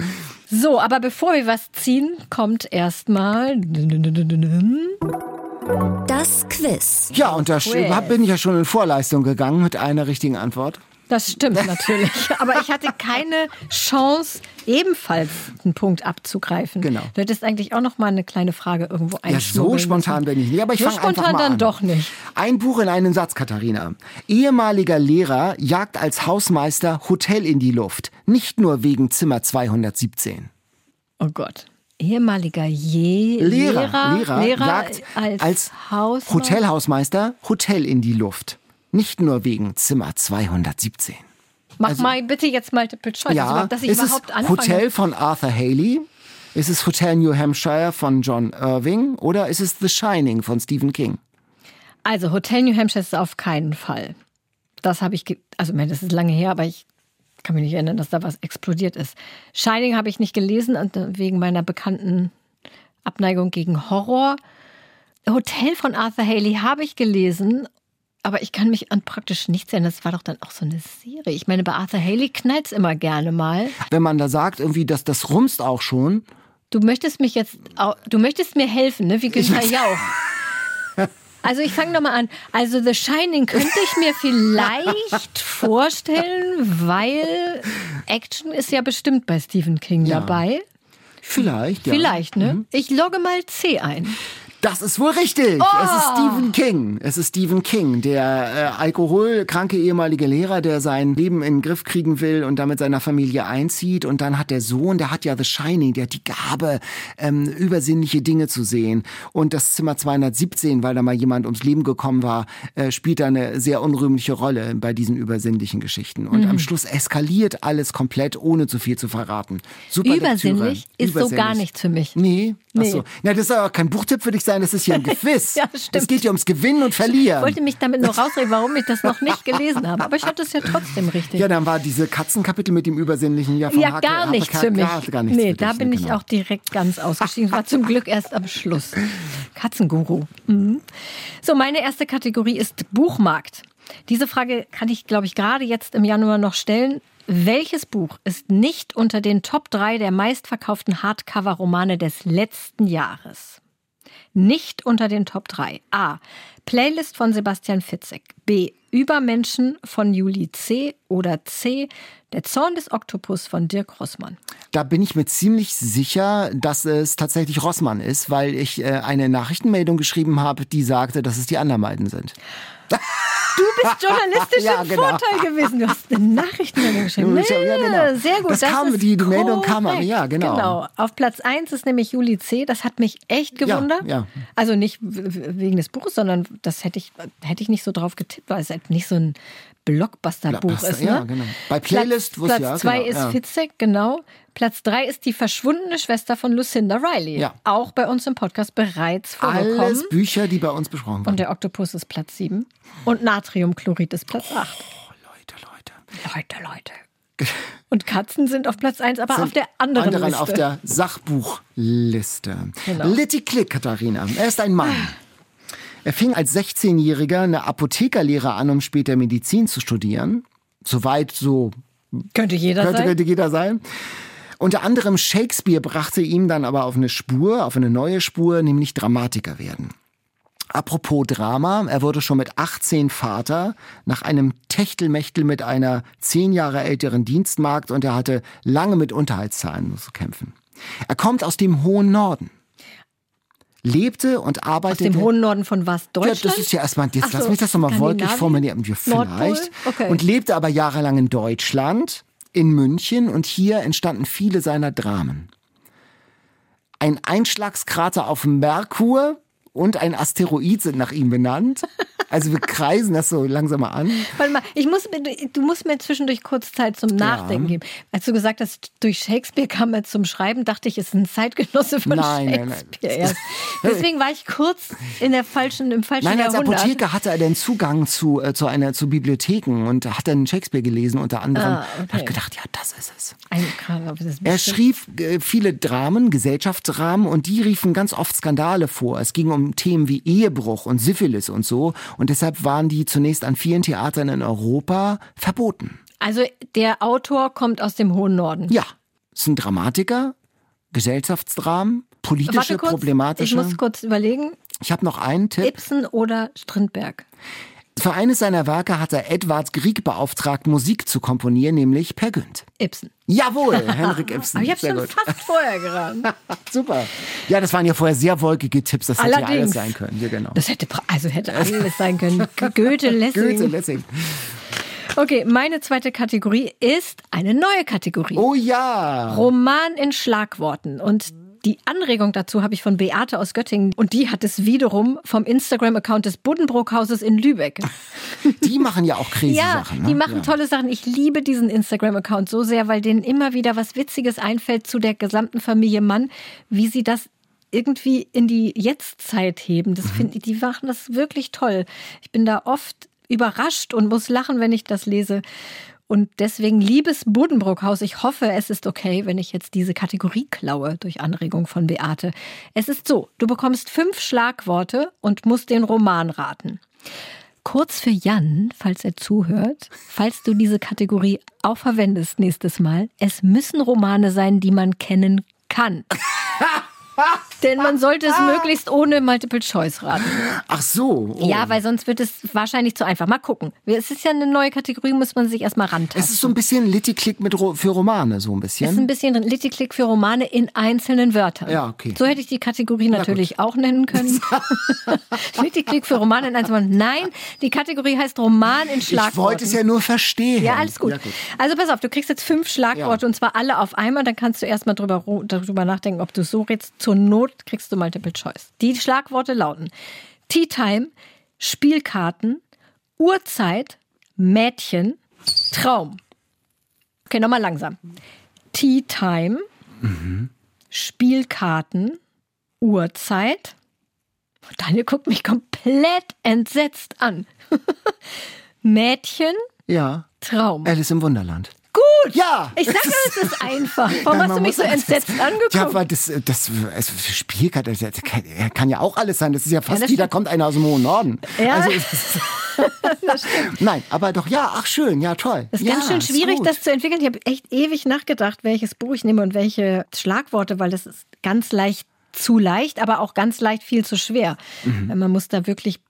S2: So, aber bevor wir was ziehen, kommt erstmal
S3: Das Quiz.
S1: ja und da bin ich ja schon in Vorleistung gegangen mit einer richtigen Antwort.
S2: Das stimmt natürlich. Aber ich hatte keine Chance, ebenfalls einen Punkt abzugreifen.
S1: Genau.
S2: Du hättest eigentlich auch noch mal eine kleine Frage irgendwo
S1: Ja, so spontan bin ich nicht, aber ich
S2: So
S1: fange einfach
S2: spontan
S1: mal
S2: dann
S1: an.
S2: doch nicht.
S1: Ein Buch in einem Satz, Katharina. Ehemaliger Lehrer jagt als Hausmeister Hotel in die Luft. Nicht nur wegen Zimmer 217.
S2: Oh Gott. Ehemaliger Je
S1: Lehrer,
S2: Lehrer,
S1: Lehrer, jagt
S2: als,
S1: als. Hotelhausmeister Hotel in die Luft. Nicht nur wegen Zimmer 217.
S2: Mach mal bitte jetzt Multiple Choice,
S1: Ja,
S2: also, dass ich
S1: ist es
S2: überhaupt anfange.
S1: Hotel von Arthur Haley? Ist es Hotel New Hampshire von John Irving? Oder ist es The Shining von Stephen King?
S2: Also Hotel New Hampshire ist auf keinen Fall. Das habe ich, also meine, das ist lange her, aber ich kann mich nicht erinnern, dass da was explodiert ist. Shining habe ich nicht gelesen und äh, wegen meiner bekannten Abneigung gegen Horror. Hotel von Arthur Haley habe ich gelesen, aber ich kann mich an praktisch nichts erinnern. Das war doch dann auch so eine Serie. Ich meine, bei Arthur Haley knallt's immer gerne mal.
S1: Wenn man da sagt, irgendwie, dass das rumst auch schon.
S2: Du möchtest mich jetzt, du möchtest mir helfen, ne? Wie Günther Jauch. Also ich fange nochmal an. Also The Shining könnte ich mir vielleicht vorstellen, weil Action ist ja bestimmt bei Stephen King
S1: Ja.
S2: dabei.
S1: Vielleicht, ja.
S2: Vielleicht, ne? Ich logge mal C ein.
S1: Das ist wohl richtig.
S2: Oh!
S1: Es ist Stephen King. Es ist Stephen King, der äh, alkoholkranke ehemalige Lehrer, der sein Leben in den Griff kriegen will und damit seiner Familie einzieht. Und dann hat der Sohn, der hat ja The Shining, der hat die Gabe, ähm, übersinnliche Dinge zu sehen. Und das Zimmer 217, weil da mal jemand ums Leben gekommen war, äh, spielt da eine sehr unrühmliche Rolle bei diesen übersinnlichen Geschichten. Und
S2: Mhm.
S1: am Schluss eskaliert alles komplett, ohne zu viel zu verraten. Super
S2: Übersinnlich
S1: Lektüre.
S2: ist so gar
S1: Übersinnlich.
S2: nichts für mich.
S1: Nee.
S2: Nee.
S1: Achso. Ja, das ist aber kein Buchtipp für dich sein, das ist hier ein Quiz.
S2: Ja, stimmt.
S1: Es geht ja ums Gewinnen und Verlieren.
S2: Ich wollte mich damit nur rausreden, warum ich das noch nicht gelesen habe. Aber ich hatte es ja trotzdem richtig.
S1: ja, dann war diese Katzenkapitel mit dem übersinnlichen ja von
S2: Ja,
S1: Hake-
S2: gar nichts
S1: Hake-
S2: für mich.
S1: Gar, gar nichts
S2: nee, da
S1: dich,
S2: bin ich
S1: genau.
S2: auch direkt ganz ausgestiegen. War zum Glück erst am Schluss. Katzenguru. Mhm. So, meine erste Kategorie ist Buchmarkt. Diese Frage kann ich, glaube ich, gerade jetzt im Januar noch stellen. Welches Buch ist nicht unter den Top 3 der meistverkauften Hardcover-Romane des letzten Jahres? Nicht unter den Top 3. A. Playlist von Sebastian Fitzek. B. Übermenschen von Juli C. Oder C. Der Zorn des Oktopus von Dirk Rossmann.
S1: Da bin ich mir ziemlich sicher, dass es tatsächlich Rossmann ist, weil ich äh, eine Nachrichtenmeldung geschrieben habe, die sagte, dass es die anderen beiden sind.
S2: Du bist journalistisch
S1: Ja,
S2: im
S1: genau.
S2: Vorteil gewesen. Du hast eine Nachrichtenmeldung geschrieben.
S1: Ja, ja, genau.
S2: Sehr gut.
S1: Das kam-
S2: ist
S1: die- die Meldung kam an- ja, genau.
S2: Genau. Auf Platz 1 ist nämlich Juli C. Das hat mich echt gewundert.
S1: ja.
S2: Also nicht wegen des Buches, sondern das hätte ich, hätte ich nicht so drauf getippt, weil es halt nicht so ein Blockbuster-Buch
S1: Blockbuster,
S2: ist. Ne?
S1: ja, genau. Bei Playlist
S2: Platz,
S1: wusste
S2: Platz
S1: ja,
S2: zwei
S1: genau,
S2: ist. Fitzek, genau. Platz drei ist die verschwundene Schwester von Lucinda Riley.
S1: Ja.
S2: Auch bei uns im Podcast bereits vorgekommen.
S1: Alles Bücher, die bei uns besprochen
S2: Und
S1: wurden.
S2: der Oktopus ist Platz 7. Und Natriumchlorid ist Platz 8.
S1: Leute, Leute.
S2: Leute, Leute. Und Katzen sind auf Platz 1, aber
S1: Sind
S2: auf der anderen,
S1: anderen
S2: Liste.
S1: auf der Sachbuchliste.
S2: Genau.
S1: Litty Klick, Katharina. Er ist ein Mann. Er fing als 16-Jähriger eine Apothekerlehre an, um später Medizin zu studieren. Soweit so
S2: Könnte jeder
S1: könnte,
S2: sein.
S1: könnte jeder sein. Unter anderem Shakespeare brachte ihm dann aber auf eine Spur, auf eine neue Spur, nämlich Dramatiker werden. Apropos Drama, er wurde schon mit 18 Vater nach einem Techtelmechtel mit einer zehn Jahre älteren Dienstmagd und er hatte lange mit Unterhaltszahlen zu kämpfen. Er kommt aus dem hohen Norden. Lebte und
S2: Aus
S1: arbeitete.
S2: dem hohen Norden von was?
S1: Ja,
S2: Deutschland?
S1: das ist ja erstmal, jetzt
S2: Ach
S1: lass
S2: so,
S1: mich das doch mal wolkig formulieren. Ja, vielleicht.
S2: Okay.
S1: Und lebte aber jahrelang in Deutschland in München und hier entstanden viele seiner Dramen. Ein Einschlagskrater auf Merkur und ein Asteroid sind nach ihm benannt. Also wir kreisen das so langsam mal an.
S2: Warte mal, ich muss, du musst mir zwischendurch kurz Zeit zum Nachdenken ja. geben. Als du gesagt hast, durch Shakespeare kam er zum Schreiben, dachte ich, es ist ein Zeitgenosse von nein, Shakespeare nein, nein. Deswegen war ich kurz in der falschen, im falschen
S1: Nein,
S2: Jahrhundert.
S1: als Apotheker hatte er den Zugang zu, äh, zu, einer, zu Bibliotheken und hat dann Shakespeare gelesen unter anderem. Ah, okay. hat gedacht, ja, das ist es. Ein, das er schrieb äh, viele Dramen, Gesellschaftsdramen und die riefen ganz oft Skandale vor. Es ging um Themen wie Ehebruch und Syphilis und so. Und deshalb waren die zunächst an vielen Theatern in Europa verboten.
S2: Also der Autor kommt aus dem hohen Norden.
S1: Ja, ist ein Dramatiker, Gesellschaftsdramen, politische, kurz, problematische.
S2: Ich muss kurz überlegen.
S1: Ich habe noch einen Tipp.
S2: Ibsen oder Strindberg?
S1: Für eines seiner Werke hat er Edward Grieg beauftragt, Musik zu komponieren, nämlich Per Günd.
S2: Ibsen.
S1: Jawohl, Henrik Ibsen.
S2: Aber ich habe schon gut. fast vorher geraten.
S1: Super. Ja, das waren ja vorher sehr wolkige Tipps. Das Allerdings. hätte ja alles sein können. Ja, genau.
S2: Das hätte, also hätte alles sein können. Goethe, Lessing. Goethe, Lessing. Okay, meine zweite Kategorie ist eine neue Kategorie.
S1: Oh ja.
S2: Roman in Schlagworten. Und die Anregung dazu habe ich von Beate aus Göttingen und die hat es wiederum vom Instagram-Account des Buddenbrook-Hauses in Lübeck.
S1: Die machen ja auch crazy
S2: ja,
S1: Sachen. Ne?
S2: Die machen ja. tolle Sachen. Ich liebe diesen Instagram-Account so sehr, weil denen immer wieder was Witziges einfällt zu der gesamten Familie Mann, wie sie das irgendwie in die Jetztzeit heben. Das mhm. finde ich, die machen das wirklich toll. Ich bin da oft überrascht und muss lachen, wenn ich das lese. Und deswegen, liebes Buddenbrookhaus, ich hoffe, es ist okay, wenn ich jetzt diese Kategorie klaue durch Anregung von Beate. Es ist so, du bekommst fünf Schlagworte und musst den Roman raten. Kurz für Jan, falls er zuhört, falls du diese Kategorie auch verwendest nächstes Mal, es müssen Romane sein, die man kennen kann. Denn man sollte es möglichst ohne Multiple Choice raten.
S1: Ach so.
S2: Oh. Ja, weil sonst wird es wahrscheinlich zu einfach. Mal gucken. Es ist ja eine neue Kategorie, muss man sich erstmal rantasten.
S1: Es ist so ein bisschen Litty-Click für Romane, so ein bisschen.
S2: Es ist ein bisschen Litty-Click für Romane in einzelnen Wörtern.
S1: Ja, okay.
S2: So hätte ich die Kategorie natürlich auch nennen können. Litty-Click für Romane in einzelnen Wörtern. Nein, die Kategorie heißt Roman in Schlagworten.
S1: Ich wollte es ja nur verstehen.
S2: Ja, alles gut. Ja, gut. Also pass auf, du kriegst jetzt fünf Schlagworte ja. und zwar alle auf einmal. Dann kannst du erstmal drüber, darüber nachdenken, ob du so redest. Zur Not kriegst du Multiple Choice. Die Schlagworte lauten Tea Time, Spielkarten, Uhrzeit, Mädchen, Traum. Okay, nochmal langsam. Tea Time, mhm. Spielkarten, Uhrzeit. Daniel guckt mich komplett entsetzt an. Mädchen,
S1: ja.
S2: Traum.
S1: Alice im Wunderland.
S2: Gut.
S1: Ja.
S2: Ich sage, es ist einfach. Warum Nein, hast du mich so entsetzt das, angeguckt?
S1: Ja, weil das, das also für Spielkarte, das kann, kann, ja auch alles sein. Das ist ja fast ja, wie, da kommt einer aus dem hohen Norden. Ja. Also, Nein, aber doch, ja, ach schön, ja, toll.
S2: Es ist
S1: ja,
S2: ganz schön schwierig, das zu entwickeln. Ich habe echt ewig nachgedacht, welches Buch ich nehme und welche Schlagworte, weil das ist ganz leicht zu leicht, aber auch ganz leicht viel zu schwer. Mhm. Man muss da wirklich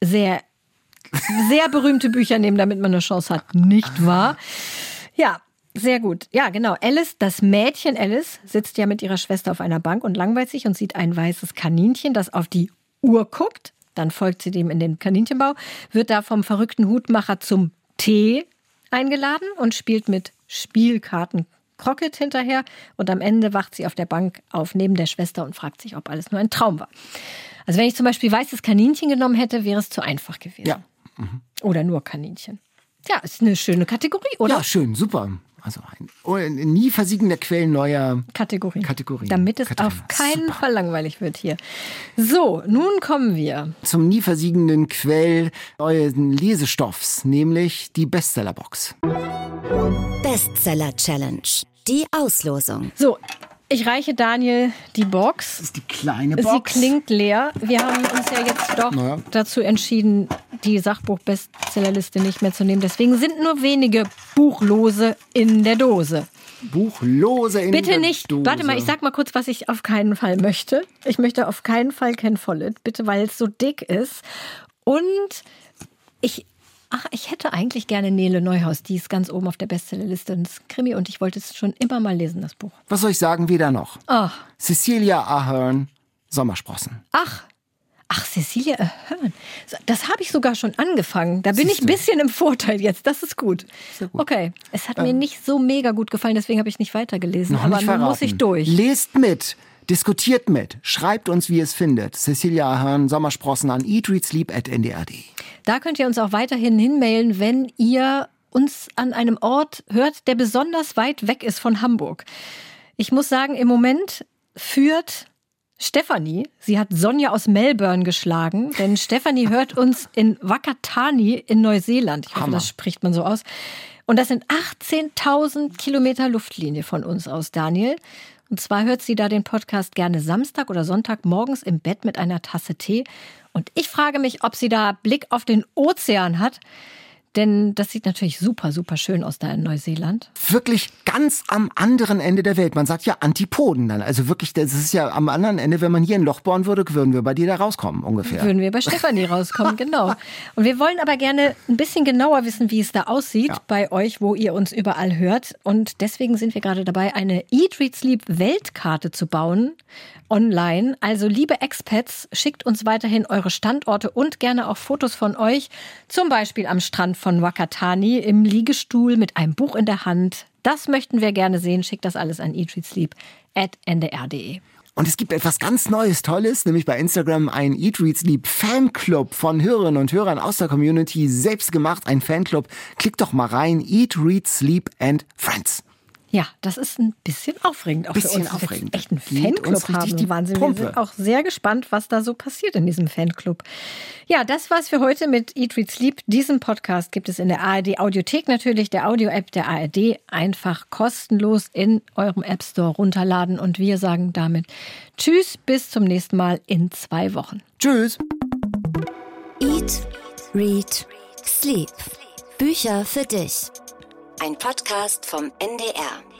S2: sehr, sehr berühmte Bücher nehmen, damit man eine Chance hat. Nicht wahr? Ja, sehr gut. Ja, genau. Alice, das Mädchen Alice, sitzt ja mit ihrer Schwester auf einer Bank und langweilt sich und sieht ein weißes Kaninchen, das auf die Uhr guckt. Dann folgt sie dem in den Kaninchenbau, wird da vom verrückten Hutmacher zum Tee eingeladen und spielt mit Spielkarten Crockett hinterher. Und am Ende wacht sie auf der Bank auf neben der Schwester und fragt sich, ob alles nur ein Traum war. Also wenn ich zum Beispiel weißes Kaninchen genommen hätte, wäre es zu einfach gewesen.
S1: Ja. Mhm.
S2: Oder nur Kaninchen. Ja, ist eine schöne Kategorie, oder?
S1: Ja, schön, super. Also ein, oh, ein nie versiegender Quell neuer
S2: Kategorien.
S1: Kategorien.
S2: Damit es Kategorien. auf keinen super. Fall langweilig wird hier. So, nun kommen wir
S1: zum nie versiegenden Quell neuen Lesestoffs, nämlich die Bestsellerbox.
S3: Bestseller Challenge. Die Auslosung.
S2: So, ich reiche Daniel die Box.
S1: Das ist die kleine Box.
S2: Sie klingt leer. Wir haben uns ja jetzt doch naja. dazu entschieden, die Sachbuch-Bestsellerliste nicht mehr zu nehmen. Deswegen sind nur wenige Buchlose in der Dose.
S1: Buchlose in
S2: Bitte
S1: der
S2: nicht.
S1: Dose.
S2: Warte mal, ich sag mal kurz, was ich auf keinen Fall möchte. Ich möchte auf keinen Fall Ken Follett, bitte, weil es so dick ist. Und ich ach, ich hätte eigentlich gerne Nele Neuhaus, die ist ganz oben auf der Bestsellerliste und ist Krimi und ich wollte es schon immer mal lesen, das Buch.
S1: Was soll ich sagen, weder noch?
S2: Ach.
S1: Cecilia Ahern, Sommersprossen.
S2: Ach, Ach, Cecilia Ahern. Das habe ich sogar schon angefangen. Da bin ich ein bisschen im Vorteil jetzt. Das ist gut. gut. Okay. Es hat ähm. mir nicht so mega gut gefallen, deswegen habe ich nicht weitergelesen.
S1: Noch aber nicht nun muss ich durch. Lest mit. Diskutiert mit, schreibt uns, wie ihr es findet. Cecilia Ahern, Sommersprossen an eatreadsleep.ndrd.
S2: Da könnt ihr uns auch weiterhin hinmailen, wenn ihr uns an einem Ort hört, der besonders weit weg ist von Hamburg. Ich muss sagen, im Moment führt Stefanie, sie hat Sonja aus Melbourne geschlagen, denn Stefanie hört uns in Wakatani in Neuseeland. Ich hoffe, Hammer. das spricht man so aus. Und das sind 18.000 Kilometer Luftlinie von uns aus, Daniel. Und zwar hört sie da den Podcast gerne Samstag oder Sonntag morgens im Bett mit einer Tasse Tee. Und ich frage mich, ob sie da Blick auf den Ozean hat. Denn das sieht natürlich super, super schön aus da in Neuseeland.
S1: Wirklich ganz am anderen Ende der Welt. Man sagt ja Antipoden dann. Also wirklich, das ist ja am anderen Ende, wenn man hier ein Loch bohren würde, würden wir bei dir da rauskommen ungefähr.
S2: Würden wir bei Stefanie rauskommen, genau. Und wir wollen aber gerne ein bisschen genauer wissen, wie es da aussieht ja. bei euch, wo ihr uns überall hört. Und deswegen sind wir gerade dabei, eine Eat, Read, Sleep Weltkarte zu bauen online. Also liebe Expats, schickt uns weiterhin eure Standorte und gerne auch Fotos von euch. Zum Beispiel am Strand von Wakatani im Liegestuhl mit einem Buch in der Hand. Das möchten wir gerne sehen. Schickt das alles an eatreadsleep.ndr.de.
S1: Und es gibt etwas ganz Neues, Tolles, nämlich bei Instagram ein Eat Read Sleep Fanclub von Hörerinnen und Hörern aus der Community, selbst gemacht, ein Fanclub. Klickt doch mal rein, Eat, Read, Sleep and Friends.
S2: Ja, das ist ein bisschen aufregend auch bisschen für uns. Aufregend. Echt ein Fanclub haben. Die Wahnsinn. Pumpe. Wir sind auch sehr gespannt, was da so passiert in diesem Fanclub. Ja, das war's für heute mit Eat, Read, Sleep. Diesen Podcast gibt es in der ARD Audiothek natürlich, der Audio-App der ARD. Einfach kostenlos in eurem App Store runterladen. Und wir sagen damit Tschüss, bis zum nächsten Mal in zwei Wochen.
S1: Tschüss.
S3: Eat, Read, Sleep. Bücher für dich. Ein Podcast vom NDR.